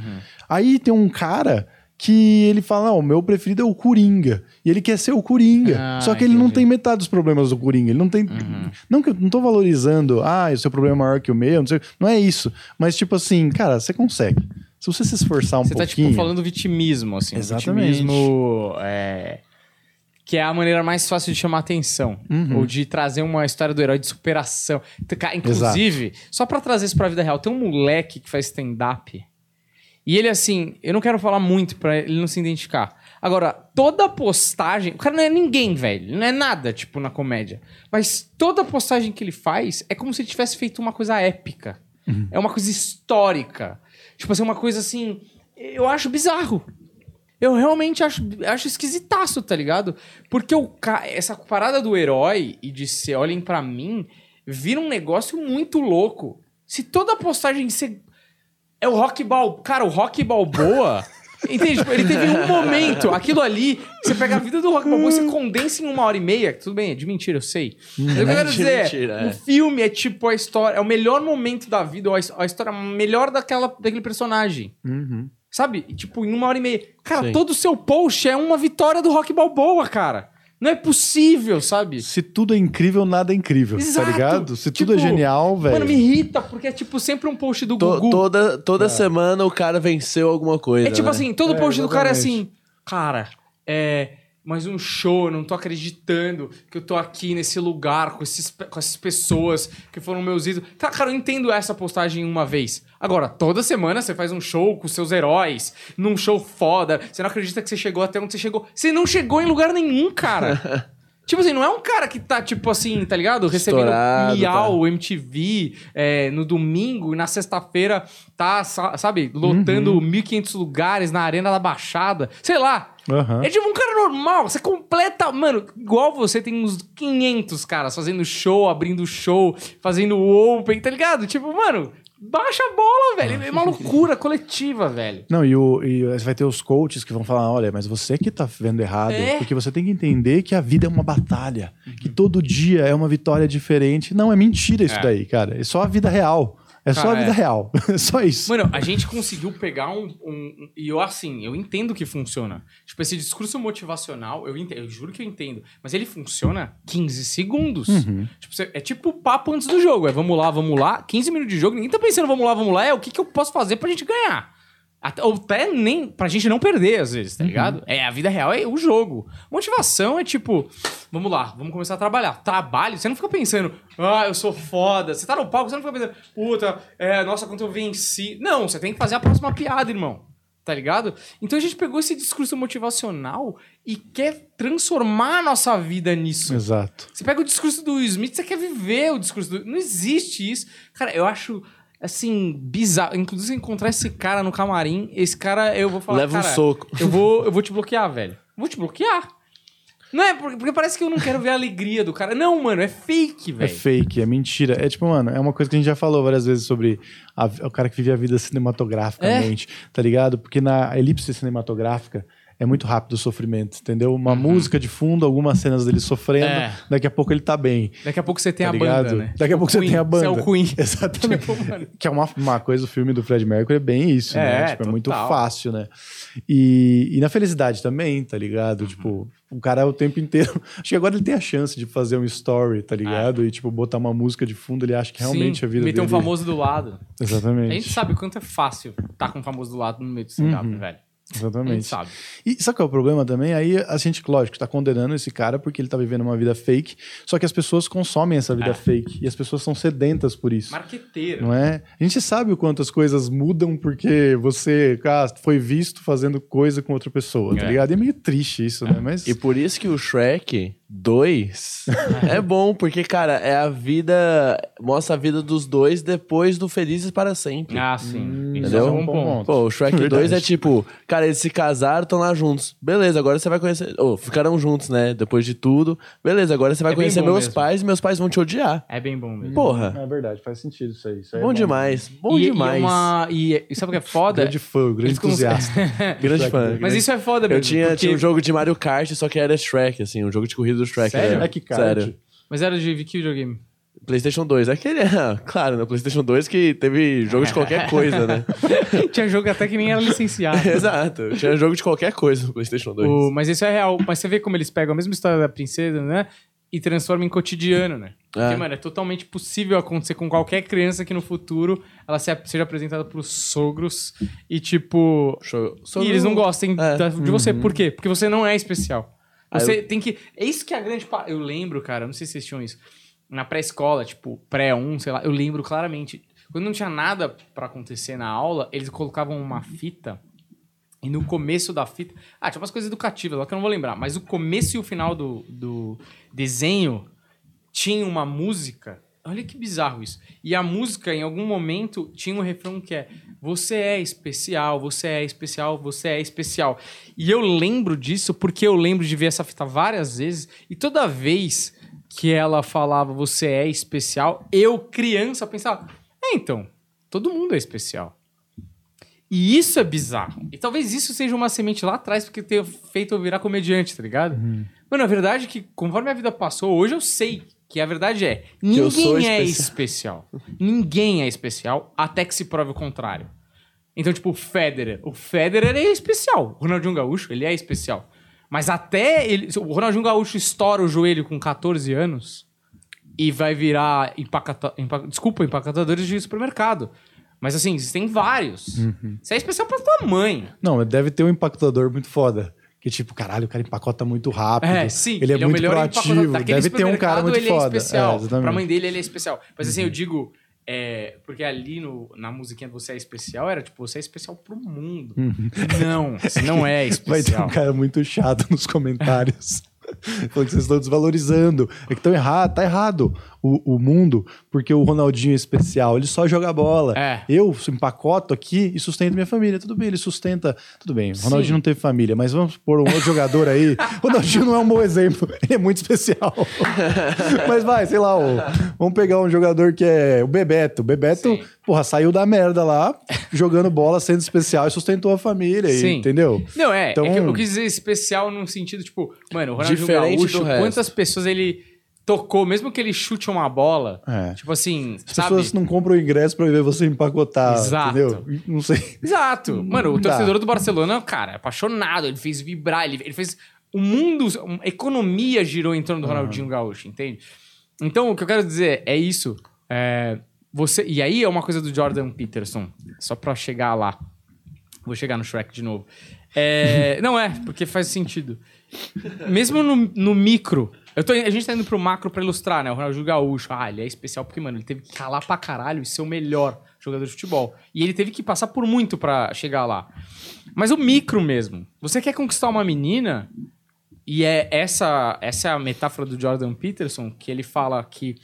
Aí tem um cara que ele fala: Não, o meu preferido é o Coringa. E ele quer ser o Coringa. Ah, Só que ele não tem metade dos problemas do Coringa. Ele não tem. Não que eu não tô valorizando, ah, o seu problema é maior que o meu, não sei. Não é isso. Mas, tipo assim, cara, você consegue. Se você se esforçar um Você tá, pouquinho. tipo, falando vitimismo, assim. Exatamente. Vitimismo é... Que é a maneira mais fácil de chamar atenção. Uhum. Ou de trazer uma história do herói de superação. Inclusive, só pra trazer isso pra vida real, tem um moleque que faz stand-up. E ele, assim, eu não quero falar muito pra ele não se identificar. Agora, toda postagem. O cara não é ninguém, velho. Ele não é nada, tipo, na comédia. Mas toda postagem que ele faz é como se ele tivesse feito uma coisa épica. É uma coisa histórica. Tipo assim, uma coisa assim. Eu acho bizarro. Eu realmente acho, acho esquisitaço, tá ligado? Porque o ca... essa parada do herói e de ser olhem pra mim vira um negócio muito louco. Se toda postagem você. É o Rock Bal. Cara, o Rock Balboa. Entende? Ele teve um momento. Aquilo ali, você pega a vida do Rock Balboa você condensa em uma hora e meia. Tudo bem, é de mentira, eu sei. Mas o que eu quero de dizer, mentira, é. o filme é tipo a história. É o melhor momento da vida, ou a, his- a história melhor daquela, daquele personagem. Uhum. Sabe? E, Tipo, em uma hora e meia. Cara, Sim. todo o seu post é uma vitória do Rock Balboa, cara. Não é possível, sabe? Se tudo é incrível, nada é incrível, Exato. tá ligado? Se tudo é Tipo, genial, velho. Mano, me irrita, porque é tipo sempre um post do To- Gugu. toda toda semana o cara venceu alguma coisa. É tipo né? assim, todo É, post do cara é exatamente. assim, cara, é mais um show, eu não tô acreditando que eu tô aqui nesse lugar com, esses, com essas pessoas que foram meus ídolos. Tá, cara, eu entendo essa postagem uma vez. Agora, toda semana você faz um show com seus heróis, num show foda, você não acredita que você chegou até onde você chegou. Você não chegou em lugar nenhum, cara. Tipo assim, não é um cara que tá, tipo assim, tá ligado? Recebendo Estourado, miau, MTV, é, no domingo e na sexta-feira tá, sa- sabe, lotando 1.500 lugares na Arena da Baixada. Sei lá. Aham. É tipo um cara normal. Você completa. Mano, igual você tem uns 500 caras fazendo show, abrindo show, fazendo open, tá ligado? Tipo, mano, baixa a bola, velho. É uma loucura coletiva, velho. Não, e, o, e você vai ter os coaches que vão falar: olha, mas você que tá vendo errado. É. Porque você tem que entender que a vida é uma batalha. Que todo dia é uma vitória diferente. Não, é mentira isso É. daí, cara. É só a vida real. É só Cara, a vida é. real. É só isso. Mano, a gente conseguiu pegar um, um- E eu, assim, eu entendo que funciona. Tipo, esse discurso motivacional, eu, entendo, eu juro que eu entendo. Mas ele funciona 15 segundos. Tipo, você- é tipo o papo antes do jogo. É vamos lá, vamos lá. 15 minutos de jogo, ninguém tá pensando vamos lá, vamos lá. É o que, que eu posso fazer pra gente ganhar. Até, ou até nem pra gente não perder, às vezes, tá ligado? É, a vida real é o jogo. Motivação é tipo, vamos lá, vamos começar a trabalhar. Trabalho, você não fica pensando, ah, eu sou foda. Você tá no palco, você não fica pensando, puta, é, nossa, quanto eu venci. Não, você tem que fazer a próxima piada, irmão. Tá ligado? Então a gente pegou esse discurso motivacional e quer transformar a nossa vida nisso. Exato. Você pega o discurso do Smith, você quer viver o discurso do. Não existe isso. Cara, eu acho. Assim, bizarro. Inclusive, se encontrar esse cara no camarim, esse cara, eu vou falar, Leva um soco. Eu vou, eu vou te bloquear, velho. Vou te bloquear. Não é, porque, porque parece que eu não quero ver a alegria do cara. Não, mano, é fake, É velho. fake, é mentira. É tipo, mano, é uma coisa que a gente já falou várias vezes sobre a- o cara que vive a vida cinematograficamente, tá ligado? Porque na elipse cinematográfica é muito rápido o sofrimento, entendeu? Uma música de fundo, algumas cenas dele sofrendo, Uhum. É. daqui a pouco ele tá bem. Daqui a pouco você tem tá a ligado? banda, né? Daqui a pouco você Queen, tem a banda. Você é o Queen. Exatamente. Tipo. Que é uma, uma coisa, o filme do Fred Mercury é bem isso, né? É, Tipo, é muito fácil, né? E, e na felicidade também, tá ligado? Uhum. Tipo, o cara o tempo inteiro. Acho que agora ele tem a chance de fazer um story, tá ligado? E, tipo, botar uma música de fundo, ele acha que realmente Sim, a vida meter dele... um famoso do lado. Exatamente. A gente sabe o quanto é fácil estar com um famoso do lado no meio do stand-up, Uhum. velho. A gente Exatamente. sabe. E sabe qual é o problema também? Aí a gente, lógico, tá condenando esse cara porque ele tá vivendo uma vida fake, só que as pessoas consomem essa vida É. fake e as pessoas são sedentas por isso. Marqueteiro. Não é? A gente sabe o quanto as coisas mudam porque você ah, foi visto fazendo coisa com outra pessoa, tá É. ligado? E é meio triste isso, né? Mas E por isso que o Shrek 2 é bom, porque, cara, é a vida. Mostra a vida dos dois depois do Felizes para Sempre. Ah, sim. Hum, Isso entendeu? é um bom ponto. Pô, o Shrek Verdade. 2 é tipo, cara, eles se casaram, estão lá juntos. Beleza, agora você vai conhecer. Ou ficaram juntos, né? Depois de tudo. Beleza, agora você vai É conhecer meus mesmo. pais e meus pais vão te odiar. É bem bom mesmo. Porra, é verdade, faz sentido isso aí. Isso aí é bom demais. Bom e, demais. E, uma, e, e sabe o que é foda? Grande fã, grande Eles entusiasta. Grande fã. dois. Mas isso é foda mesmo. Eu tinha, porque- tinha um jogo de Mario Kart, só que era Shrek, assim, um jogo de corrida do Shrek. Sério? Era, É que kart. Sério. Mas era de que videogame? PlayStation 2. Aquele, é, claro, no PlayStation 2 que teve jogo de qualquer coisa, né? Tinha jogo até que nem era licenciado. Exato. Tinha jogo de qualquer coisa no PlayStation 2. O- mas isso é real. Mas você vê como eles pegam a mesma história da princesa, né? E transformam em cotidiano, né? Porque, É. mano, é totalmente possível acontecer com qualquer criança que no futuro ela se- seja apresentada pros sogros e, tipo. Show. E eles não gostem É. da- de você. Por quê? Porque você não é especial. Você tem que. É isso que é a grande. pa- Eu lembro, cara, não sei se vocês tinham isso. Na pré-escola, tipo, pré-1, sei lá, eu lembro claramente. Quando não tinha nada pra acontecer na aula, eles colocavam uma fita. E no começo da fita. Ah, tinha umas coisas educativas lá que eu não vou lembrar. Mas o começo e o final do, do desenho tinha uma música. Olha que bizarro isso. E a música, em algum momento, tinha um refrão que é: Você é especial, você é especial, você é especial. E eu lembro disso porque eu lembro de ver essa fita várias vezes. E toda vez que ela falava você é especial, eu, criança, pensava: É, então, todo mundo é especial. E isso é bizarro. E talvez isso seja uma semente lá atrás, porque ter feito eu virar comediante, tá ligado? Mano, a verdade é que, conforme a vida passou, hoje eu sei que a verdade é: ninguém é especial. especial. ninguém é especial até que se prove o contrário. Então, tipo, o Federer. O Federer é especial. O Ronaldinho Gaúcho, ele é especial. Mas até ele. O Ronaldinho Gaúcho estoura o joelho com 14 anos e vai virar empacata, empac- desculpa, empacotadores de supermercado. Mas assim, existem vários. Uhum. Você é especial pra tua mãe. Não, deve ter um empacotador muito foda. Que tipo, caralho, o cara empacota muito rápido. É, sim. Ele é, muito proativo. empacotador. Daquele Deve ter um cara muito ele foda. é especial. É, exatamente. pra mãe dele, ele é especial. Mas assim, eu digo... é, porque ali no, na musiquinha Você é Especial, era tipo, você é especial pro mundo. Não, você não é Vai ter especial. um cara muito chato nos comentários. Falando que vocês estão desvalorizando. É que estão errado, tá errado o, o mundo, porque o Ronaldinho é especial, ele só joga bola. É. Eu empacoto aqui e sustento minha família. Tudo bem, ele sustenta. Tudo bem, o Ronaldinho Sim. não teve família, mas vamos pôr um outro jogador aí. O Ronaldinho não é um bom exemplo, ele é muito especial. mas vai, sei lá, o- vamos pegar um jogador que é o Bebeto. O Bebeto, Sim. porra, saiu da merda lá, jogando bola, sendo especial e sustentou a família, e- Sim. entendeu? Não, é. Então- é que eu quis dizer especial no sentido, tipo, mano, o Ronaldinho Gaúcho, quantas pessoas ele tocou, mesmo que ele chute uma bola, É. tipo assim, As sabe? pessoas não compram o ingresso pra ver você empacotar, Exato. entendeu? Não sei. Exato. Mano, o torcedor do Barcelona, cara, é apaixonado. Ele fez vibrar, ele, ele fez. O mundo, a economia girou em torno do Ronaldinho Gaúcho, entende? Então, o que eu quero dizer é isso. é, você, e aí é uma coisa do Jordan Peterson, só pra chegar lá. Vou chegar no Shrek de novo. É, não é, porque faz sentido. Mesmo no, no micro. Eu tô, a gente tá indo pro macro pra ilustrar, né? O Ronaldinho Gaúcho. Ah, ele é especial porque, mano, ele teve que calar pra caralho e ser o melhor jogador de futebol. E ele teve que passar por muito pra chegar lá. Mas o micro mesmo. Você quer conquistar uma menina, e é essa, essa é a metáfora do Jordan Peterson, que ele fala que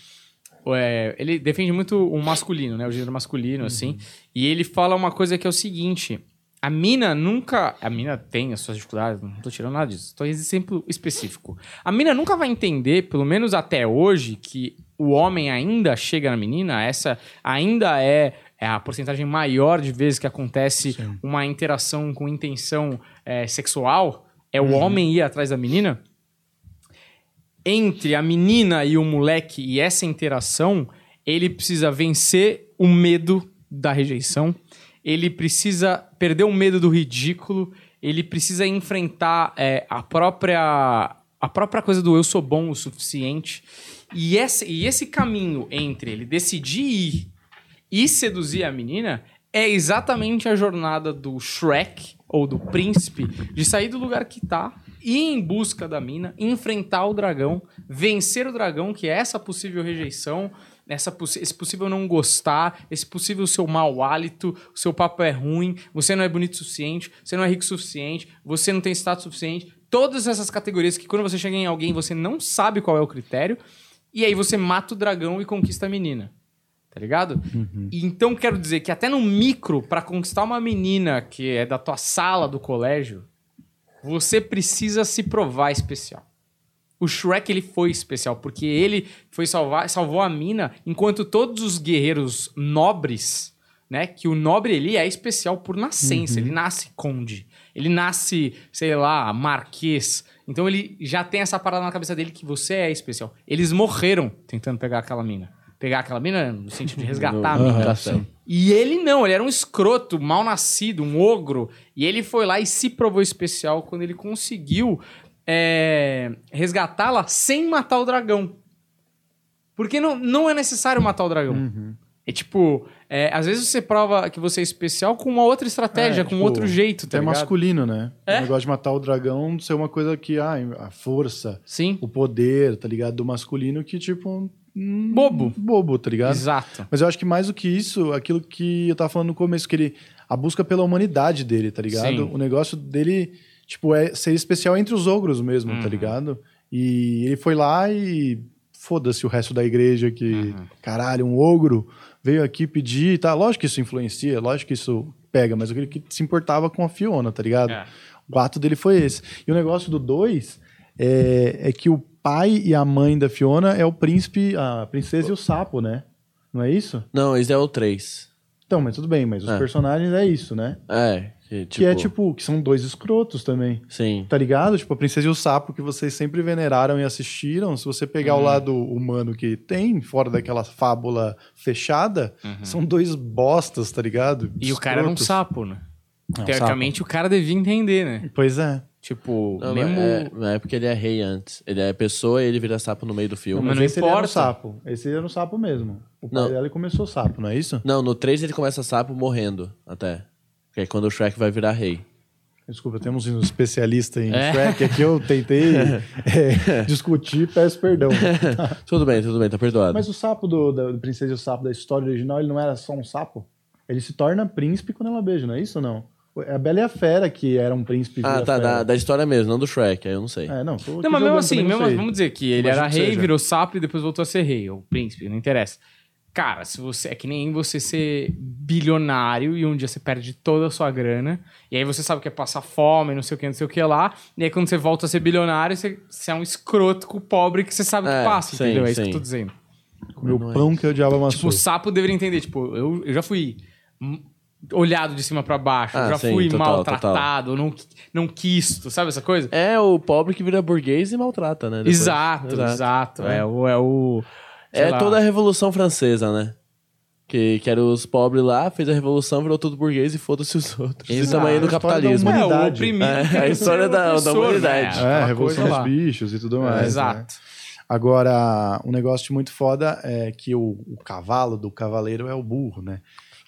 é, ele defende muito o masculino, né? O gênero masculino, assim. E ele fala uma coisa que é o seguinte: a mina nunca. A mina tem as suas dificuldades, não tô tirando nada disso. Tô exemplo específico. A mina nunca vai entender, pelo menos até hoje, que o homem ainda chega na menina, essa ainda é. É a porcentagem maior de vezes que acontece Sim. uma interação com intenção é, sexual é o Uhum. homem ir atrás da menina. Entre a menina e o moleque e essa interação, ele precisa vencer o medo da rejeição, ele precisa perder o medo do ridículo, ele precisa enfrentar é, a própria a própria coisa do eu sou bom o suficiente. E esse, e esse caminho entre ele decidir ir e seduzir a menina é exatamente a jornada do Shrek ou do príncipe de sair do lugar que tá, ir em busca da mina, enfrentar o dragão, vencer o dragão, que é essa possível rejeição, essa esse possível não gostar, esse possível seu mau hálito, o seu papo é ruim, você não é bonito o suficiente, você não é rico o suficiente, você não tem status suficiente. Todas essas categorias que quando você chega em alguém você não sabe qual é o critério, e aí você mata o dragão e conquista a menina. Tá ligado? E então quero dizer que até no micro, pra conquistar uma menina que é da tua sala do colégio, você precisa se provar especial. O Shrek ele foi especial porque ele foi salvar, salvou a mina, enquanto todos os guerreiros nobres, né, que o nobre ele é especial por nascença, ele nasce conde, ele nasce, sei lá, marquês. Então ele já tem essa parada na cabeça dele que você é especial. Eles morreram tentando pegar aquela mina. Pegar aquela mina no sentido de resgatar a No- mina. Certo. E ele não, ele era um escroto, mal nascido, um ogro. E ele foi lá e se provou especial quando ele conseguiu é, resgatá-la sem matar o dragão. Porque não, não é necessário matar o dragão. Uhum. É tipo, é, às vezes você prova que você é especial com uma outra estratégia, É, com tipo, outro jeito, tá é ligado? masculino, né? É? O negócio de matar o dragão ser uma coisa que, ah, a força, Sim, o poder, tá ligado? Do masculino que, tipo. Bobo. Bobo, tá ligado? exato. Mas eu acho que mais do que isso, aquilo que eu tava falando no começo, que ele. A busca pela humanidade dele, tá ligado? Sim. O negócio dele, tipo, é ser especial entre os ogros mesmo, tá Uhum. ligado? E ele foi lá e. Foda-se o resto da igreja que. Uhum. Caralho, um ogro veio aqui pedir, tá? Lógico que isso influencia, lógico que isso pega, mas aquele que se importava com a Fiona, tá ligado? É. O ato dele foi esse. E o negócio do 2 é, é que o pai e a mãe da Fiona é o príncipe, a princesa e o sapo, né? Não é isso? Não, esse é o 3. Então, mas tudo bem, mas os É. personagens é isso, né? É, que, Que é tipo, que são dois escrotos também. Sim. Tá ligado? Tipo, a princesa e o sapo que vocês sempre veneraram e assistiram. Se você pegar Uhum. o lado humano que tem, fora daquela fábula fechada, são dois bostas, tá ligado? Uhum. E o cara era um Escrotos. sapo, né? É um Teoricamente, o cara devia entender, né? sapo. Pois é. Tipo, Não, mesmo. é, não é porque ele é rei antes. Ele é pessoa e ele vira sapo no meio do filme. Mas não esse ele era um importa. sapo. Esse era um sapo mesmo. O pai Não. dela começou sapo, não é isso? Não, no 3 ele começa sapo morrendo, até. Que é quando o Shrek vai virar rei. Desculpa, temos um especialista em É. Shrek aqui, eu tentei é, discutir, peço perdão. Tudo bem, tudo bem, tá perdoado. Mas o sapo do, da do Princesa e o Sapo da história original, ele não era só um sapo? Ele se torna príncipe quando ela beija, não é isso ou não? É a Bela e a Fera que era um príncipe. ah, tá, da, da história mesmo, não do Shrek, aí eu não sei. É, não, tô Não, mas mesmo assim, mesmo, vamos dizer que ele Imagino era rei, seja. virou sapo e depois voltou a ser rei, ou príncipe, não interessa. Cara, se você é que nem você ser bilionário e um dia você perde toda a sua grana, e aí você sabe que é passar fome, não sei o que, não sei o que lá, e aí quando você volta a ser bilionário, você, você é um escroto com o pobre que você sabe o É, que passa, sim, entendeu? É isso que sim. eu tô dizendo. Meu Não é pão que eu odiava amassou. Tipo, o sapo deveria entender, tipo, eu, eu já fui olhado de cima pra baixo, Ah, já sim, fui total, maltratado, não, não quisto, sabe essa coisa? É o pobre que vira burguês e maltrata, né? depois. Exato, exato, É. É, o. É, o, sei É lá. toda a Revolução Francesa, né? Que, que eram os pobres lá, fez a revolução, virou tudo burguês e foda-se os outros. Isso também é do da capitalismo. É, o oprimido. É, a história da- da opressor, humanidade. né? É, Aquela a Revolução dos lá. Bichos e tudo mais. né? Exato. Agora, um negócio muito foda é que o, o cavalo do cavaleiro é o burro, né?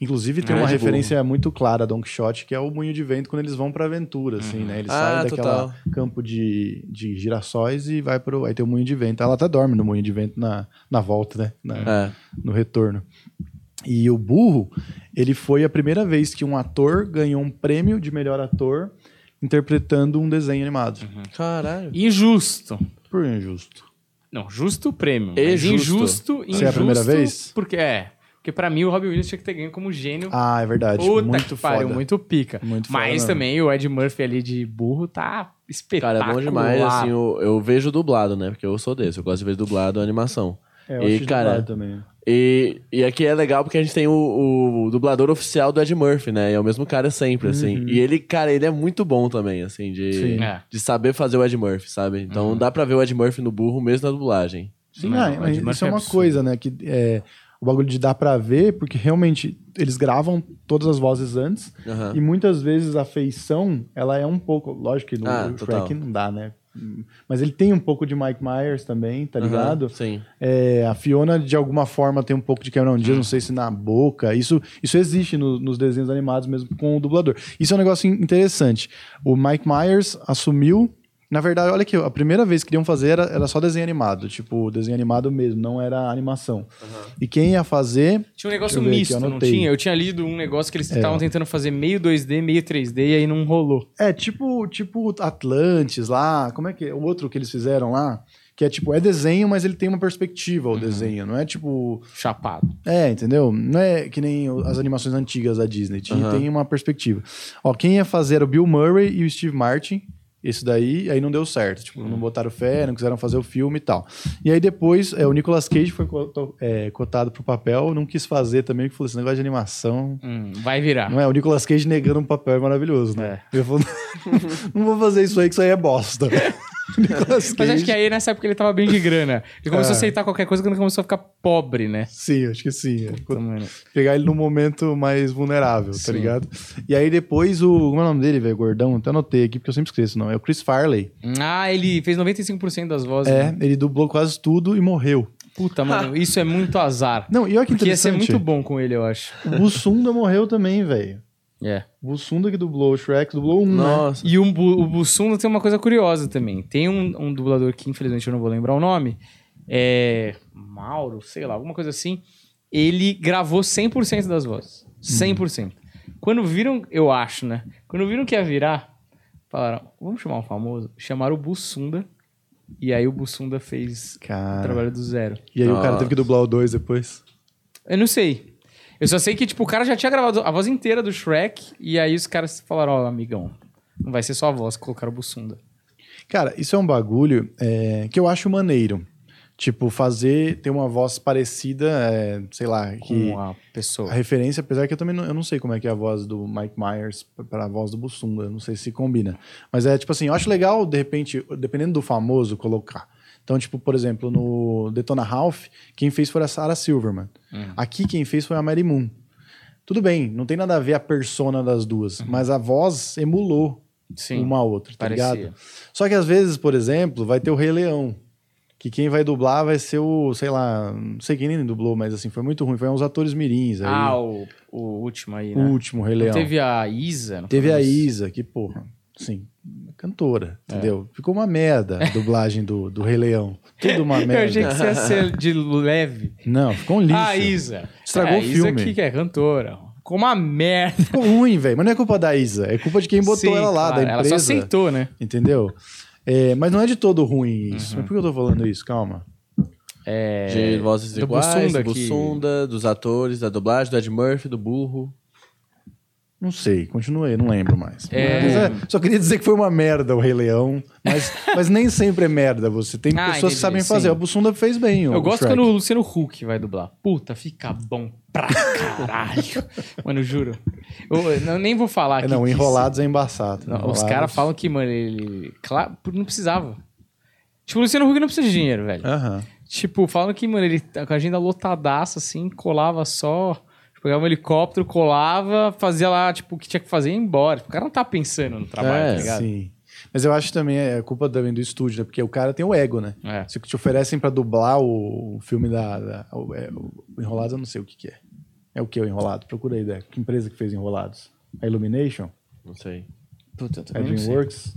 Inclusive tem Ah, uma referência muito clara a Don Quixote, que é o moinho de vento quando eles vão pra aventura, assim, né? Eles Ah, saem daquela campo de, de girassóis e vai pro. Aí tem o moinho de vento. Ela até dorme no moinho de vento na, na volta, né? Na- É. no retorno. E o burro, ele foi a primeira vez que um ator ganhou um prêmio de melhor ator interpretando um desenho animado. Caralho. Injusto. Por injusto. Não, justo o prêmio. E justo. injusto, Se injusto. é a primeira vez? Porque é. Porque pra mim o Robin Williams tinha que ter ganho como gênio. Ah, é verdade. Puta muito que pariu, foda. muito pica. Muito foda Mas também o Ed Murphy ali de burro tá Cara, espetacular. é bom demais, assim, eu, eu vejo dublado, né? Porque eu sou desse, eu gosto de ver dublado a animação. É, eu e, acho cara, dublado também. E, e aqui é legal porque a gente tem o, o dublador oficial do Ed Murphy, né? E é o mesmo cara sempre, assim. E ele, cara, ele é muito bom também, assim, de. É. de saber fazer o Ed Murphy, sabe? Então dá pra ver o Ed Murphy no burro mesmo na dublagem. Sim, Não, ah, o mas Ed Murphy isso é é uma absurdo. coisa, né? Que é, o bagulho de dar pra ver, porque realmente eles gravam todas as vozes antes Aham. e muitas vezes a feição, ela é um pouco, lógico que no Ah, Shrek não dá, né? Mas ele tem um pouco de Mike Myers também, tá ligado? Sim. É, a Fiona, de alguma forma, tem um pouco de Cameron Diaz, não sei se na boca. Isso, isso existe no- nos desenhos animados mesmo com o dublador. Isso é um negócio in- interessante. O Mike Myers assumiu. Na verdade, olha aqui, a primeira vez que queriam fazer era, era só desenho animado, tipo, desenho animado mesmo, não era animação. E quem ia fazer. Tinha um negócio aqui, misto, eu não tinha? Eu tinha lido um negócio que eles estavam tentando fazer meio 2D, meio 3D e aí não rolou. É, tipo, tipo Atlantis lá, como é que é? O outro que eles fizeram lá, que é tipo, é desenho, mas ele tem uma perspectiva o desenho, não é tipo. Chapado. É, entendeu? Não é que nem as animações antigas da Disney. Tinha, Aham. Tem uma perspectiva. Ó, quem ia fazer era o Bill Murray e o Steve Martin. Esse daí, aí não deu certo. Tipo, não botaram fé, não quiseram fazer o filme e tal. E aí depois, é, o Nicolas Cage foi coto- é, cotado pro papel, não quis fazer também, porque falou: esse negócio de animação. Hum, vai virar. Não é? O Nicolas Cage negando um papel é maravilhoso, né? Ele falou: não vou fazer isso aí, que isso aí é bosta. Nicolas Mas acho Cage- que aí nessa época ele tava bem de grana. Ele começou É. a aceitar qualquer coisa quando começou a ficar pobre, né? Sim, acho que sim. É. Mano, pegar ele no momento mais vulnerável, tá Sim. ligado? E aí depois o. Como é o nome dele, velho? Gordão? Até anotei aqui porque eu sempre esqueço, não. É o Chris Farley. Ah, ele fez 95% das vozes. É, né? ele dublou quase tudo e morreu. Puta, mano, isso é muito azar. Não, e olha que Porque ia ser interessante. muito bom com ele, eu acho. O Bussunda morreu também, velho. É. O Bussunda que dublou o Shrek dublou um, né? Nossa. E o, Bu- o Bussunda tem uma coisa curiosa também. Tem um, um dublador que, infelizmente, eu não vou lembrar o nome. É. Mauro, sei lá, alguma coisa assim. Ele gravou 100% das vozes. 100%. Quando viram, eu acho, né? Quando viram que ia virar, falaram: vamos chamar um famoso? Chamaram o Bussunda. E aí o Bussunda fez o Cara. trabalho do zero. E aí o cara Nossa. teve que dublar o dois depois. Eu não sei. Eu só sei que, tipo, o cara já tinha gravado a voz inteira do Shrek. E aí os caras falaram: Ó, amigão, não vai ser só a voz, colocaram o Bussunda. Cara, isso é um bagulho é, que eu acho maneiro. Tipo, fazer, ter uma voz parecida, é, sei lá, que. Com a pessoa. A referência, apesar que eu também não, eu não sei como é que é a voz do Mike Myers para a voz do Bussunda, não sei se combina. Mas é tipo assim, eu acho legal, de repente, dependendo do famoso, colocar. Então, tipo, por exemplo, no Detona Ralph, quem fez foi a Sarah Silverman. Aqui quem fez foi a Mary Moon. Tudo bem, não tem nada a ver a persona das duas, mas a voz emulou Sim. uma a outra, tá parecia. ligado? Só que às vezes, por exemplo, vai ter o Rei Leão. Que quem vai dublar vai ser o, sei lá, não sei quem nem dublou, mas assim, foi muito ruim. Foi uns atores mirins aí. Ah, o, o último aí, o né? último Rei Não Leão. Teve a Isa. não Teve a? Isa, que, porra, sim, cantora, É. entendeu? Ficou uma merda a dublagem do, do Rei Leão. Tudo uma Eu merda. achei que você ia ser de leve. Não, ficou um lixo. Ah, a Isa. Estragou é, o a Isa filme. aqui que é cantora. Ficou uma merda. Ficou ruim, velho. Mas não é culpa da Isa, é culpa de quem botou Sim, ela lá, claro, da Ela empresa. só aceitou, né? Entendeu? É, mas não é de todo ruim isso. Uhum. Mas por que eu tô falando isso? Calma. É, De vozes do iguais, Bussunda do que- Bussunda, dos atores, da dublagem, do Ed Murphy, do burro. Não sei, continuei, não lembro mais. É. Mas, é, só queria dizer que foi uma merda o Rei Leão, mas, mas nem sempre é merda. Você tem Ah, pessoas entendi, que sabem sim. fazer. O Bussunda fez bem. o Eu gosto Shrek. quando o Luciano Huck vai dublar. Puta, fica bom pra caralho. Mano, juro. Eu, eu nem vou falar É, aqui. não, que Enrolados é embaçado. Não, os Enrolados- caras falam que, mano, ele. Claro, não precisava. Tipo, o Luciano Huck não precisa de dinheiro, velho. Tipo, falam que, mano, ele tá com a agenda lotadaça, assim, colava só. Pegava um helicóptero, colava, fazia lá, tipo, o que tinha que fazer e ia embora. Tipo, o cara não tá pensando no trabalho, É, tá ligado? Sim. Mas eu acho também é culpa também do estúdio, né? Porque o cara tem o ego, né? É. Se te oferecem pra dublar o, filme da. da- o, é, o Enrolados, eu não sei o que, que é. É o que o Enrolado? Procura aí, né? Que empresa que fez Enrolados? A Illumination? Não sei. Puta, eu É também não sei. DreamWorks?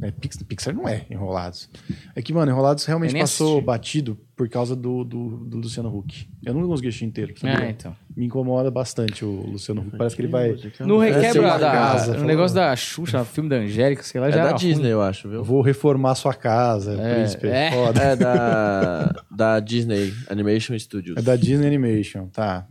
É, Pix- Pixar não é Enrolados. É que, mano, Enrolados realmente passou assisti. batido por causa do, do, do Luciano Huck. Eu não consegui assistir inteiro. sabia? É, então. Me incomoda bastante o Luciano Huck. Parece que ele vai. No requebra da, casa, no negócio da Xuxa, filme da Angélica, sei lá, É já da era Disney, ruim. eu acho, viu? Vou reformar sua casa, É, príncipe. é. Foda. É da, da Disney Animation Studios. É da Disney Animation, tá.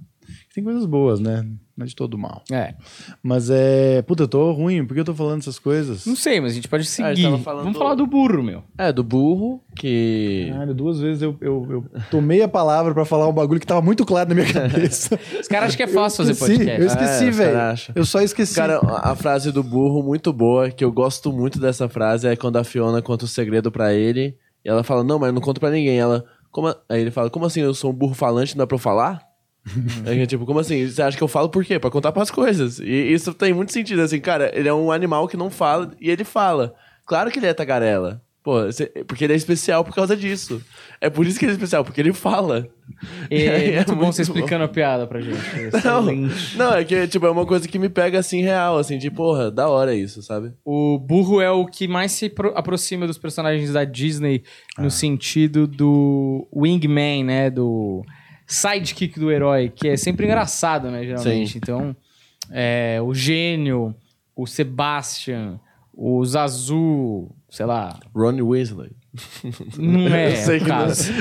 Tem coisas boas, né? Não é de todo mal. É. Mas é. Puta, eu tô ruim. Por que eu tô falando essas coisas? Não sei, mas a gente pode gente seguir. tava falando Vamos do- falar do burro, meu. É, do burro, que... Caralho, duas vezes eu, eu, eu tomei a palavra pra falar um bagulho que tava muito claro na minha cabeça. Os caras acham que é fácil fazer podcast. Eu esqueci, É, velho. Eu só esqueci. Cara, a a frase do burro muito boa, que eu gosto muito dessa frase, é quando a Fiona conta o segredo pra ele, e ela fala, não, mas eu não conto pra ninguém. Ela, como a- Aí ele fala, como assim, eu sou um burro falante, não dá pra eu falar? É tipo, como assim? Você acha que eu falo por quê? Pra contar pras coisas. E isso tem muito sentido, assim, cara, ele é um animal que não fala, e ele fala. Claro que ele é tagarela. Pô, porque ele é especial por causa disso. É por isso que ele é especial, porque ele fala. É, aí muito bom você explicando a piada pra gente. Não, não, é que, tipo, é uma coisa que me pega, assim, real, assim, de, porra, da hora isso, sabe? O burro é o que mais se pro- aproxima dos personagens da Disney Ah. no sentido do wingman, né? Do sidekick do herói, que é sempre engraçado, né? Geralmente. Sim. Então, é, o gênio, o Sebastian, o Zazu, sei lá. Ron Weasley. Não é Eu sei o que não. caso.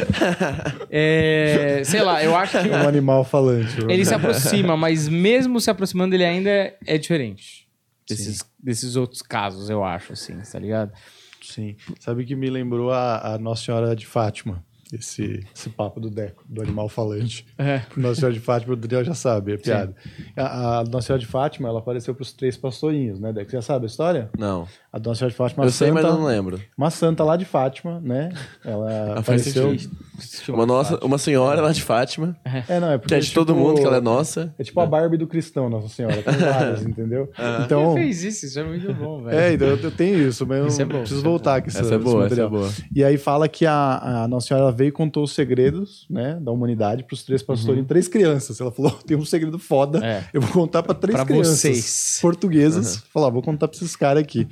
É, sei lá, eu acho que É um animal falante. ele se aproxima, mas mesmo se aproximando, ele ainda é diferente. Desses, desses outros casos, eu acho, assim, tá ligado? Sim. Sabe que me lembrou a, a Nossa Senhora de Fátima? Esse, esse papo do Deco, do animal falante. É. Nossa Senhora de Fátima, o Daniel já sabe, é piada. A, a Nossa Senhora de Fátima, ela apareceu para os três pastorinhos, né, Deco? Você já sabe a história? Não. A Nossa Senhora de Fátima, eu sei, mas santa, eu não lembro. uma santa lá de Fátima, né? Ela faz apareceu... Uma, nossa, uma senhora lá de Fátima, É, não, é porque que é de todo tipo, mundo, que ela é nossa. É tipo a Barbie do cristão, Nossa Senhora. Tem várias, entendeu? Ah. Então, Quem fez isso? Isso é muito bom, velho. É, então eu tenho isso, mas eu Isso é bom, preciso isso é voltar aqui. Essa é boa, essa é boa. E aí fala que a, a Nossa Senhora ela veio e contou os segredos né, da humanidade para os três pastores, três crianças. Ela falou: tem um segredo foda, É. eu vou contar para três Pra crianças vocês. portuguesas. Falar, vou contar para esses caras aqui.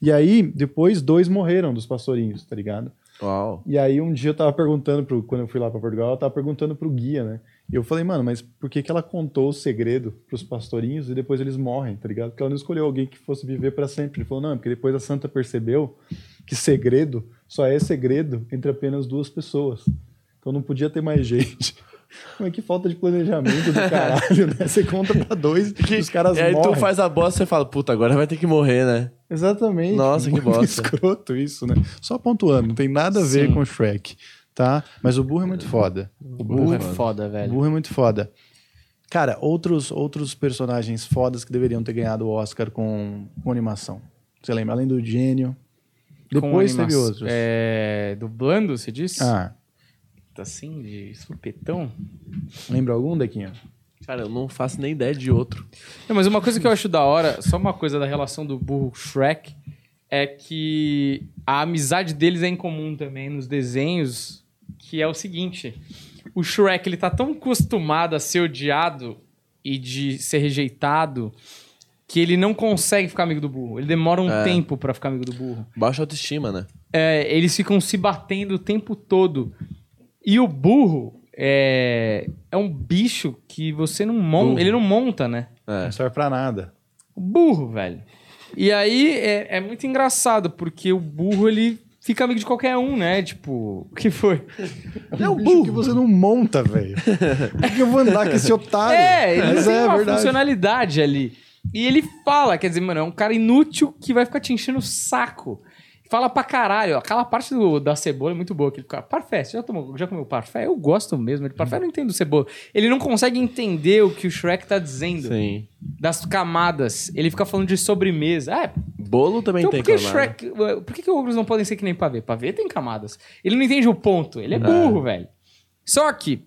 E aí, depois, dois morreram dos pastorinhos, tá ligado? Uau. E aí, um dia eu tava perguntando, pro, quando eu fui lá para Portugal, eu tava perguntando pro guia, né? E eu falei, mano, mas por que, que ela contou o segredo pros pastorinhos e depois eles morrem, tá ligado? Porque ela não escolheu alguém que fosse viver para sempre. Ele falou, não, é porque depois a santa percebeu que segredo só é segredo entre apenas duas pessoas. Então não podia ter mais gente. Mas que falta de planejamento do caralho, né? Você conta pra dois e os caras e aí morrem. tu faz a bosta e fala, puta, agora vai ter que morrer, né? Exatamente. Nossa, que Muito bosta. escroto isso, né? Só pontuando, não tem nada a ver Sim. com o Shrek, tá? Mas o burro é muito foda. O O burro burro, é foda, o velho. burro é muito foda. Cara, outros, outros personagens fodas que deveriam ter ganhado o Oscar com, com animação. Você lembra? Além do gênio. Depois teve outros. É, dublando, você disse? Ah, Assim, de supetão? lembra algum, Dequinha? Cara, eu não faço nem ideia de outro. Não, mas uma coisa que eu acho da hora, só uma coisa da relação do burro Shrek, é que a amizade deles é em comum também nos desenhos, que é o seguinte: o Shrek ele tá tão acostumado a ser odiado e de ser rejeitado que ele não consegue ficar amigo do burro. Ele demora um É. tempo pra ficar amigo do burro. Baixa autoestima, né? É, eles ficam se batendo o tempo todo. E o burro é, é um bicho que você não monta. Burro. Ele não monta, né? É. Não serve pra nada. O burro, velho. E aí é, é muito engraçado, porque o burro ele fica amigo de qualquer um, né? Tipo, o que foi? É um bicho que você não monta, velho. Por que eu vou andar com esse otário? É, ele Mas tem é uma verdade. funcionalidade ali. E ele fala, quer dizer, mano, é um cara inútil que vai ficar te enchendo o saco. Fala pra caralho. Aquela parte do- da cebola é muito boa. Que ele fica, parfait, você já, tomou, já comeu parfait? Eu gosto mesmo. Ele, parfait eu não entendo cebola. Ele não consegue entender o que o Shrek tá dizendo. Sim. Das camadas. Ele fica falando de sobremesa. Ah, Bolo também então tem por que camada. Shrek... Por que, que ogros não podem ser que nem pavê? Pavê tem camadas. Ele não entende o ponto. Ele é burro, velho. Só que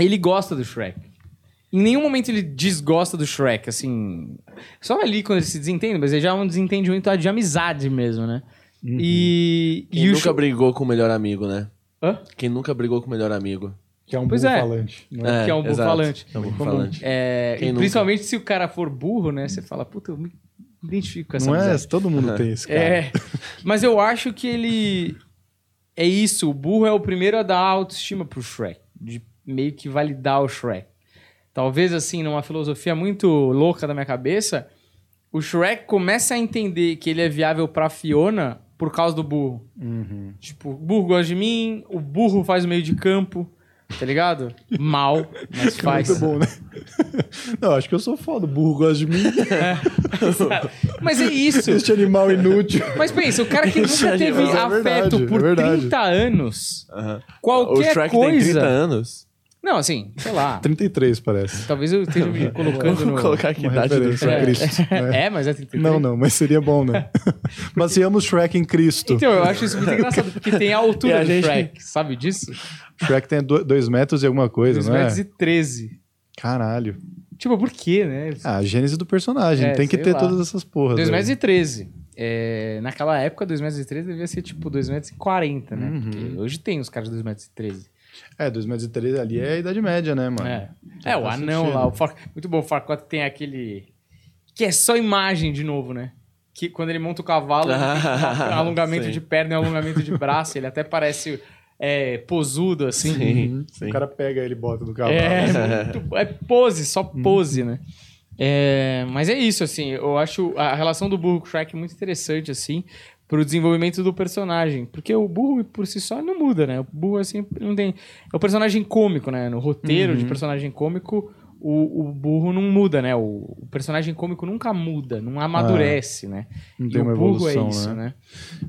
ele gosta do Shrek. Em nenhum momento ele desgosta do Shrek, assim. Só ali quando ele se desentende, mas ele já é um desentendimento de amizade mesmo, né? E. Quem e nunca Shre- brigou com o melhor amigo, né? Hã? Quem nunca brigou com o melhor amigo. Que é um Pois burro é. falante. não é? Que é um burro exato. falante. É um burro falante. É, principalmente se o cara for burro, né? Você fala, puta, eu me identifico com essa Não é? amizade. Todo mundo tem esse cara. É, mas eu acho que ele. é isso, o burro é o primeiro a dar autoestima pro Shrek, de meio que validar o Shrek. Talvez, assim, numa filosofia muito louca da minha cabeça, o Shrek começa a entender que ele é viável pra Fiona por causa do burro. Tipo, o burro gosta de mim, o burro faz o meio de campo, tá ligado? Mal, mas faz. Muito bom, né? Não, acho que eu sou foda. O burro gosta de mim. Mas é isso. Este animal inútil. Mas pensa, o cara que nunca teve É afeto verdade, por é verdade. 30 anos, O qualquer Shrek coisa... tem 30 anos. Não, assim, sei lá. 33, parece. Talvez eu esteja me colocando no... Vamos colocar aqui idade do Shrek. a Cristo. né? É, mas é 33. Não, não, mas seria bom, né? Baseamos Shrek em Cristo. Então, eu acho isso muito engraçado, porque tem a altura a do gente- Shrek, sabe disso? Shrek tem 2 metros e alguma coisa, 2 não é? metros e 13. Caralho. Tipo, por quê, né? Ah, a gênese do personagem. É, tem que ter lá. todas essas porras. 2 aí. metros e 13. É, naquela época, 2 metros e 13 devia ser tipo 2 metros e 40, né? Uhum. Porque hoje tem os caras de 2 metros e 13. É, 2 metros e 13 ali é a idade média, né, mano? É, é o anão sentido. lá. O Far... Muito bom, o Farquaad tem aquele... Que é só imagem de novo, né? Que quando ele monta o cavalo, ele tem um alongamento Sim. de perna e um alongamento de braço. Ele até parece é, posudo, assim. Sim, sim. O cara pega ele e bota no cavalo. É, muito, é pose, só pose, né? É, mas é isso, assim, eu acho a relação do burro com o Shrek muito interessante, assim, pro desenvolvimento do personagem. Porque o burro, por si só, não muda, né? O burro, assim, não tem... É o personagem cômico, né? No roteiro de personagem cômico, o, o burro não muda, né? O, o personagem cômico nunca muda, não amadurece, né? Não e tem o uma burro evolução, é isso, né? né?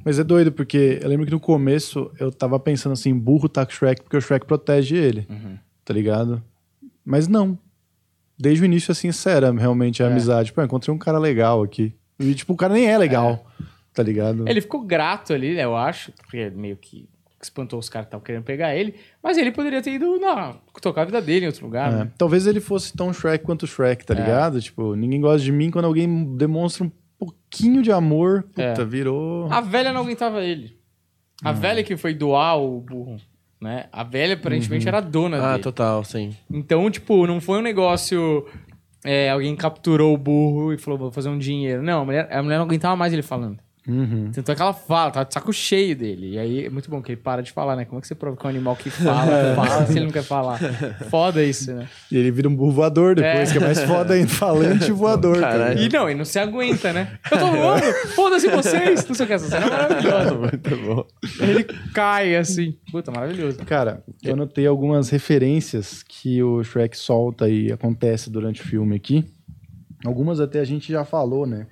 Mas é doido, porque eu lembro que no começo eu tava pensando assim, burro tá com o Shrek porque o Shrek protege ele, Uhum. tá ligado? Mas não. Desde o início é sincera realmente a É. amizade. Pô, eu encontrei um cara legal aqui. E tipo, o cara nem é legal, tá ligado? Ele ficou grato ali, né, eu acho, porque meio que espantou os caras que estavam querendo pegar ele, mas ele poderia ter ido na, tocar a vida dele em outro lugar, É. né? Talvez ele fosse tão Shrek quanto o Shrek, tá É. ligado? Tipo, ninguém gosta de mim quando alguém demonstra um pouquinho de amor. Puta, É. virou. A velha não aguentava ele. A velha que foi doar o burro, né? A velha aparentemente era a dona Ah, dele. total, sim. Então, tipo, não foi um negócio... é, alguém capturou o burro e falou, vou fazer um dinheiro. Não, a mulher, a mulher não aguentava mais ele falando. Uhum. Tanto é que ela fala, tá de saco cheio dele. E aí é muito bom que ele para de falar, né? Como é que você prova que é um animal que fala, fala se ele não quer falar? Foda isso, né? E ele vira um burro voador depois, É. que é mais foda ainda. Falante voador. Caralho. E não, e não se aguenta, né? Eu tô voando, foda-se vocês! Não sei o que, essa cena é maravilhosa. Muito bom. Ele cai assim. Puta, maravilhoso. Cara, eu anotei algumas referências que o Shrek solta e acontece durante o filme aqui. Algumas até a gente já falou, né?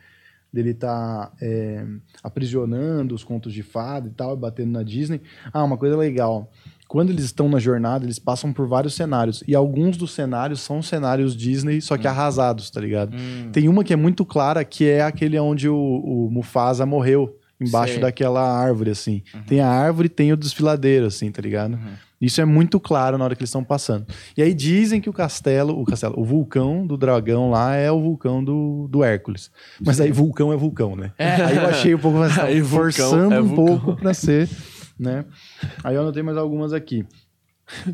Dele tá é, aprisionando os contos de fada e tal, batendo na Disney. Ah, uma coisa legal. Quando eles estão na jornada, eles passam por vários cenários. E alguns dos cenários são cenários Disney, só que arrasados, tá ligado? Hum. Tem uma que é muito clara, que é aquele onde o, o Mufasa morreu, embaixo Sei. daquela árvore, assim. Tem a árvore e tem o desfiladeiro, assim, tá ligado? Isso é muito claro na hora que eles estão passando. E aí dizem que o castelo, o castelo, o vulcão do dragão lá é o vulcão do, do Hércules. Mas aí vulcão é vulcão, né? Aí eu achei um pouco mais Aí forçando é um pouco pra ser, né? Aí eu anotei mais algumas aqui.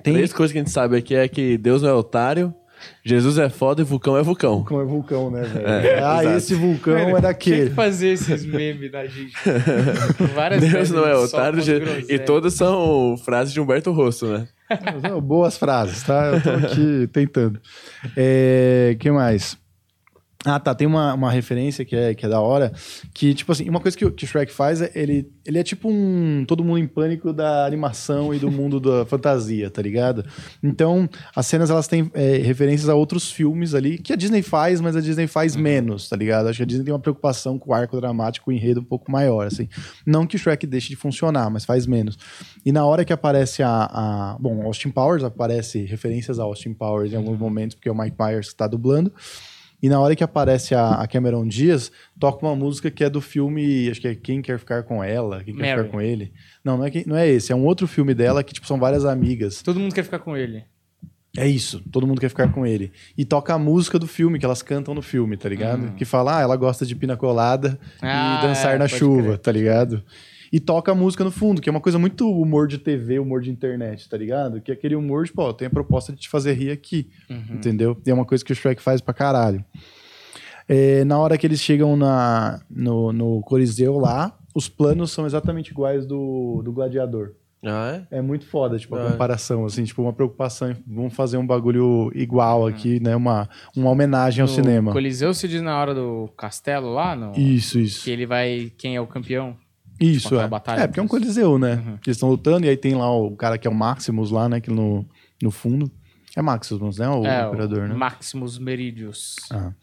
Tem Três coisas que a gente sabe aqui é que Deus não é otário, Jesus é foda e vulcão é vulcão. vulcão é vulcão, né, velho? É, ah, exato. esse vulcão Mano, é Tinha daquele. que fazer esses memes da gente. Várias Deus vezes não é otário e todas são frases de Humberto Rosso, né? Não, Boas frases, tá? Eu tô aqui tentando. É, que mais? Ah, tá. Tem uma, uma referência que é, que é da hora. Que, tipo assim, uma coisa que, o- que o Shrek faz é ele, ele é tipo um todo mundo em pânico da animação e do mundo da fantasia, tá ligado? Então, as cenas elas têm é, referências a outros filmes ali que a Disney faz, mas a Disney faz menos, tá ligado? Acho que a Disney tem uma preocupação com o arco dramático, o enredo um pouco maior, assim. Não que o Shrek deixe de funcionar, mas faz menos. E na hora que aparece a, a- Bom, Austin Powers, aparece referências a Austin Powers em alguns momentos, porque é o Mike Myers que tá dublando. E na hora que aparece a, a Cameron Diaz, toca uma música que é do filme, acho que é Quem Quer Ficar Com Ela, Quem Quer Mary. Ficar Com Ele. Não, não é, não é esse, é um outro filme dela que, tipo, são várias amigas. Todo mundo quer ficar com ele. É isso, todo mundo quer ficar com ele. E toca a música do filme, que elas cantam no filme, tá ligado? Hum. Que fala, ah, ela gosta de pina colada Ah, e dançar é, na chuva, crer. tá ligado? E toca a música no fundo, que é uma coisa muito humor de TV, humor de internet, tá ligado? Que é aquele humor, tipo, ó, tem a proposta de te fazer rir aqui, Uhum. entendeu? E é uma coisa que o Shrek faz pra caralho. É, na hora que eles chegam na, no, no Coliseu lá, os planos são exatamente iguais do, do Gladiador. Ah, é? É muito foda, tipo, a Ah. comparação, assim, tipo, uma preocupação. Vamos fazer um bagulho igual aqui, né? Uma, uma homenagem ao cinema. Coliseu se diz na hora do castelo lá, no... Isso, isso. que ele vai... Quem é o campeão? Isso, aquela é. batalha é, porque é um coliseu, né? Uhum. Eles estão lutando e aí tem lá o cara que é o Maximus lá, né? Que no, no fundo. É Maximus, né? O é, imperador, o né? Maximus Meridius. Ah.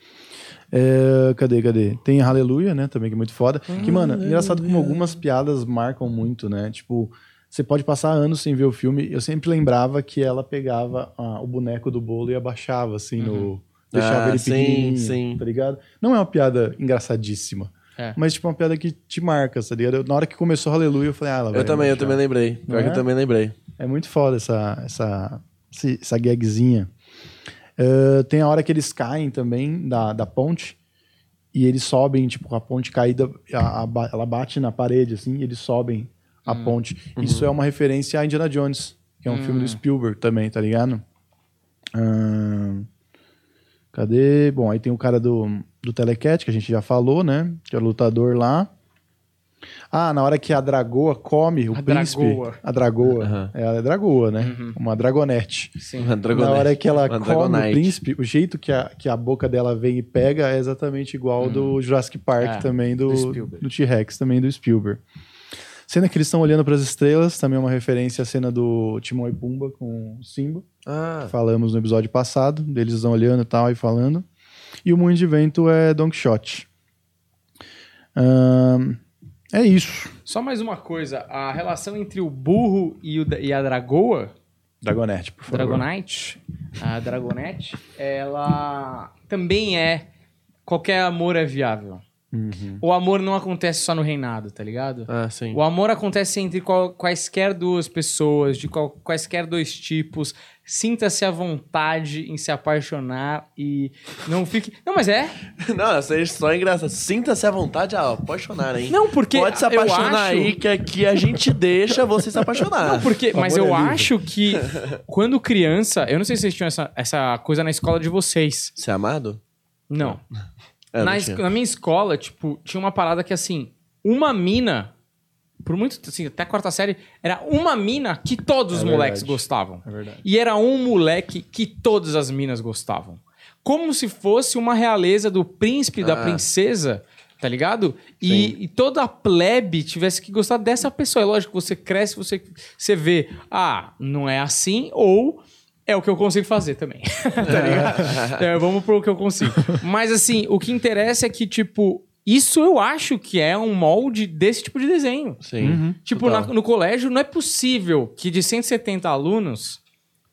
É, cadê, cadê? Tem Aleluia, né? Também que é muito foda. Que, mano, engraçado como algumas piadas marcam muito, né? Tipo, você pode passar anos sem ver o filme. Eu sempre lembrava que ela pegava ah, o boneco do bolo e abaixava, assim, no. Deixava Ah, ele sim, sim. tá ligado? Não é uma piada engraçadíssima. É. Mas, tipo, uma piada que te marca, tá ligado? Na hora que começou Aleluia, eu falei, ah, ela vai Eu também, eu também lembrei. Pior Não que é? eu também lembrei. É muito foda essa, essa, essa gagzinha. Eh, tem a hora que eles caem também da, da ponte e eles sobem, tipo, a ponte caída, a- a ela bate na parede, assim, e eles sobem a ponte. Isso é uma referência a Indiana Jones, que é um filme do Spielberg também, tá ligado? Ahn, cadê? Bom, aí tem o cara do, do Telecat, que a gente já falou, né? Que é o lutador lá. Ah, na hora que a dragoa come o A príncipe. dragoa. A dragoa. É, ela é dragoa, né? Uhum. Uma dragonete. Sim. Uma dragonete. Na hora que ela Uma come o dragonite. príncipe, o jeito que a, que a boca dela vem e pega é exatamente igual ao do Jurassic Park É, também, do, do T-Rex também do Spielberg. Cena que eles estão olhando para as estrelas, também é uma referência à cena do Timão e Pumba com o Simba. Ah, Falamos no episódio passado, deles estão olhando e tal e falando. E o Moinho de Vento é Don Quixote. É isso. Só mais uma coisa. A relação entre o burro e, o, e a dragoa, Dragonete, por favor. Dragonite, a Dragonete, ela também é... Qualquer amor é viável. Uhum. O amor não acontece só no reinado, tá ligado? ah, sim. O amor acontece entre qual- quaisquer duas pessoas, de qual- quaisquer dois tipos. Sinta-se à vontade em se apaixonar e não fique. Não, mas é. Não, isso aí só é engraçado. Sinta-se à vontade a apaixonar, hein? Não, porque. Pode se apaixonar acho- aí, que aqui a gente deixa você se apaixonar. Não, porque, mas amor eu é acho que quando criança, eu não sei se vocês tinham essa, essa coisa na escola de vocês. Ser amado? Não. É, na, es- na minha escola, tipo, tinha uma parada que assim, uma mina, por muito, assim, até a quarta série, era uma mina que todos É os moleques verdade. gostavam. É verdade. E era um moleque que todas as minas gostavam. Como se fosse uma realeza do príncipe e da Ah. princesa, tá ligado? E, e toda a plebe tivesse que gostar dessa pessoa. É lógico, você cresce, você, você vê, ah, não é assim, ou é o que eu consigo fazer também. tá ligado? É, vamos pro que eu consigo. Mas assim, o que interessa é que, tipo, isso eu acho que é um molde desse tipo de desenho. Sim. Uhum. Tipo, na- no colégio não é possível que de 170 alunos,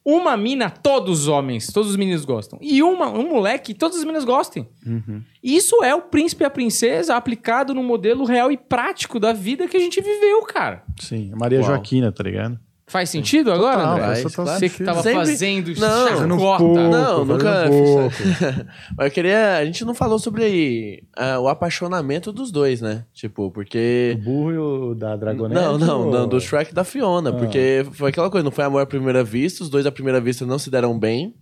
uma mina, todos os homens, todos os meninos gostam. E uma, um moleque, todas as meninas gostem. Uhum. Isso é o príncipe e a princesa aplicado no modelo real e prático da vida que a gente viveu, cara. Sim, a Maria Uau. Joaquina, tá ligado? Faz sentido agora, Total, André? faz claro. Você que tava Sempre- fazendo Não, chacota. pouco, Não, nunca fiz. Mas eu queria. A gente não falou sobre ah, o apaixonamento dos dois, né? Tipo, porque. O burro e o da Dragonete? Não, não, ou- não, do Shrek e da Fiona, Ah. porque foi aquela coisa, não foi amor à primeira vista, os dois à primeira vista não se deram bem,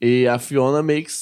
e a Fiona meio que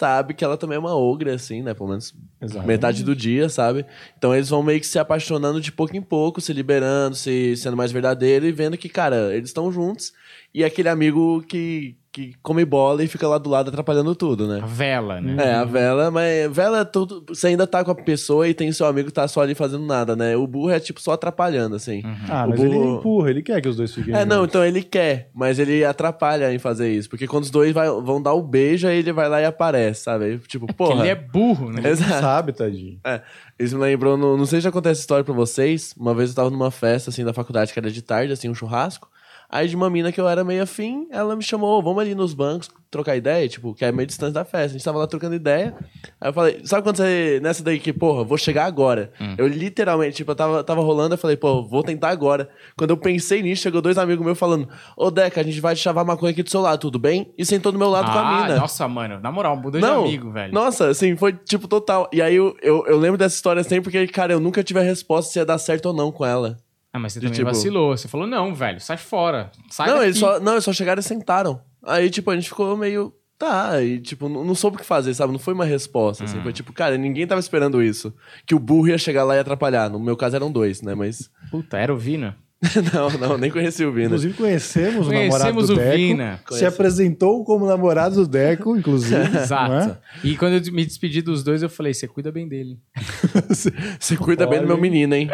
sabe que ela também é uma ogra, assim, né, pelo menos Exato. metade do dia, sabe? Então eles vão meio que se apaixonando de pouco em pouco, se liberando, se sendo mais verdadeiro e vendo que, cara, eles estão juntos, e aquele amigo que, que come bola e fica lá do lado atrapalhando tudo, né? A vela, né? É, a vela, mas vela, tudo, você ainda tá com a pessoa e tem seu amigo que tá só ali fazendo nada, né? O burro é tipo só atrapalhando, assim. Ah, O mas ele burro- empurra, ele quer que os dois fiquem É, não, então ele quer, mas ele atrapalha em fazer isso. Porque quando os dois vai- vão dar o beijo, aí ele vai lá e aparece, sabe? Aí, Tipo, Porque porra. ele é burro, né? Ele Exato. sabe, tadinho. É, isso me lembrou, não, não sei se já acontece essa história pra vocês. Uma vez eu tava numa festa, assim, da faculdade, que era de tarde, assim, um churrasco. Aí de uma mina que eu era meio afim, ela me chamou, vamos ali nos bancos trocar ideia, tipo, que é meio distante da festa. A gente tava lá trocando ideia. Aí eu falei, sabe quando você, nessa daí que, porra, vou chegar agora. Eu literalmente, tipo, eu tava, tava rolando, eu falei, pô, vou tentar agora. Quando eu pensei nisso, chegou dois amigos meus falando, ô Deca, a gente vai chavar maconha aqui do seu lado, tudo bem? E sentou do meu lado com a Ah, mina. nossa, mano. Na moral, mudou Não, de amigo, velho. Nossa, assim, foi tipo total. E aí eu, eu, eu lembro dessa história sempre porque, cara, eu nunca tive a resposta se ia dar certo ou não com ela. Ah, mas você De também tipo- vacilou. Você falou, não, velho, sai fora. Sai não, daqui. eles só, não, eles só chegaram e sentaram. Aí, tipo, a gente ficou meio. Tá, e tipo, não, não soube o que fazer, sabe? Não foi uma resposta, Hum. assim. Foi tipo, cara, ninguém tava esperando isso. Que o burro ia chegar lá e atrapalhar. No meu caso eram dois, né? Mas. Puta, era o Vina. não, não, nem conheci o Vina. Inclusive conhecemos o namorado Conhecemos do o Deco. Vina. Se apresentou como namorado do Deco, inclusive. Exato. é? E quando eu me despedi dos dois, eu falei: você cuida bem dele. Você cuida bem do meu menino, hein?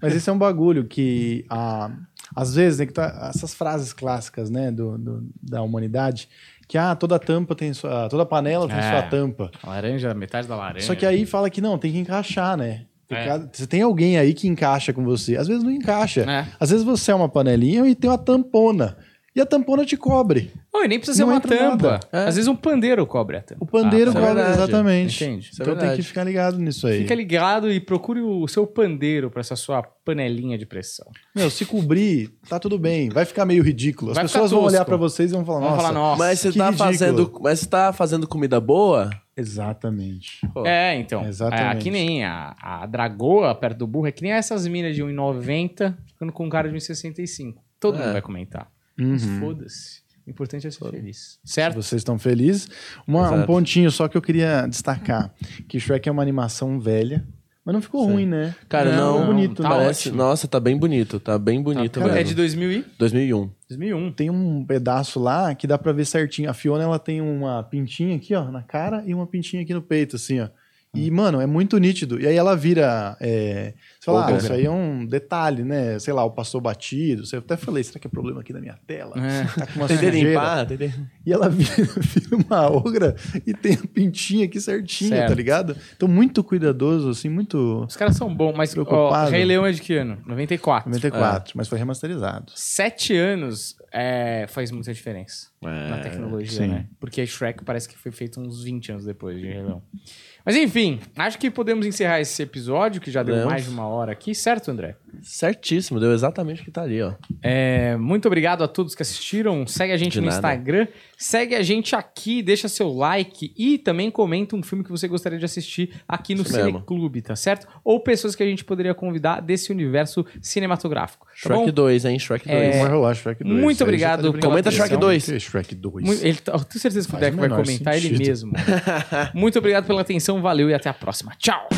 Mas esse é um bagulho que, ah, às vezes, né, que tá, essas frases clássicas né, do, do- da humanidade, que ah, toda tampa tem sua. Toda panela tem É. sua tampa. A laranja, metade da laranja. Só que aí fala que não, tem que encaixar, né? É. cada- Você tem alguém aí que encaixa com você. Às vezes não encaixa. É. Às vezes você é uma panelinha e tem uma tampona. E a tampona te cobre. Não, e nem precisa ser uma tampa. É. Às vezes um pandeiro cobre a tampa. O pandeiro isso é cobre, verdade. exatamente. Entende? Isso é então tem que ficar ligado nisso aí. Fica ligado e procure o seu pandeiro para essa sua panelinha de pressão. Meu, se cobrir, tá tudo bem. Vai ficar meio ridículo. As Vai pessoas vão olhar pra vocês e vão falar, Vamos nossa. falar, nossa. Mas você que tá ridículo. fazendo. Mas você tá fazendo comida boa? Exatamente. Pô, É, então. Exatamente. É, que nem a, a dragoa perto do burro, é que nem essas minas de 1,90 ficando com um cara de 1,65. Todo É. mundo vai comentar. Uhum. Mas foda-se. O importante é ser feliz. Se Certo? vocês estão felizes. Uma- um pontinho só que eu queria destacar: que Shrek é uma animação velha, mas não ficou Sim. ruim, né? Cara, não. Ficou bonito, tá né? Parece, ótimo. nossa, tá bem bonito. Tá bem bonito cara, mesmo. É de 2000 e... 2001. 2001. Tem um pedaço lá que dá pra ver certinho. A Fiona, ela tem uma pintinha aqui, ó, na cara e uma pintinha aqui no peito, assim, ó. E, mano, é muito nítido. E aí ela vira. É... Você fala, ah, isso aí é um detalhe, né? Sei lá, o passou batido. Eu até falei, será que é problema aqui na minha tela? É. Tá com uma Tentei sujeira. limpar, tentei. E ela vira, vira uma ogra e tem a pintinha aqui certinha, Certo. tá ligado? Então, muito cuidadoso, assim, muito. Os caras são bons, mas ó, Preocupado. Rei Leão é de que ano? 94. 94, mas foi remasterizado. Sete anos é, faz muita diferença É, na tecnologia, sim. né? Porque Shrek parece que foi feito uns 20 anos depois de Rei Leão. Mas enfim, acho que podemos encerrar esse episódio, que já deu Podemos. mais de uma hora aqui, certo, André? Certíssimo, deu exatamente o que tá ali, ó. É, muito obrigado a todos que assistiram. Segue a gente De no nada. Instagram. Segue a gente aqui, deixa seu like e também comenta um filme que você gostaria de assistir aqui no Isso mesmo. Cineclube, tá certo? Ou pessoas que a gente poderia convidar desse universo cinematográfico. Tá Shrek bom? 2, hein? Shrek 2. É, Vai rolar Shrek 2. muito aí obrigado já tá de pela Comenta. Shrek 2. Que Shrek 2. Mu- Ele, tá- eu tenho certeza que o Faz Deco o vai menor comentar ele sentido. mesmo. Muito obrigado pela atenção, valeu e até a próxima. Tchau!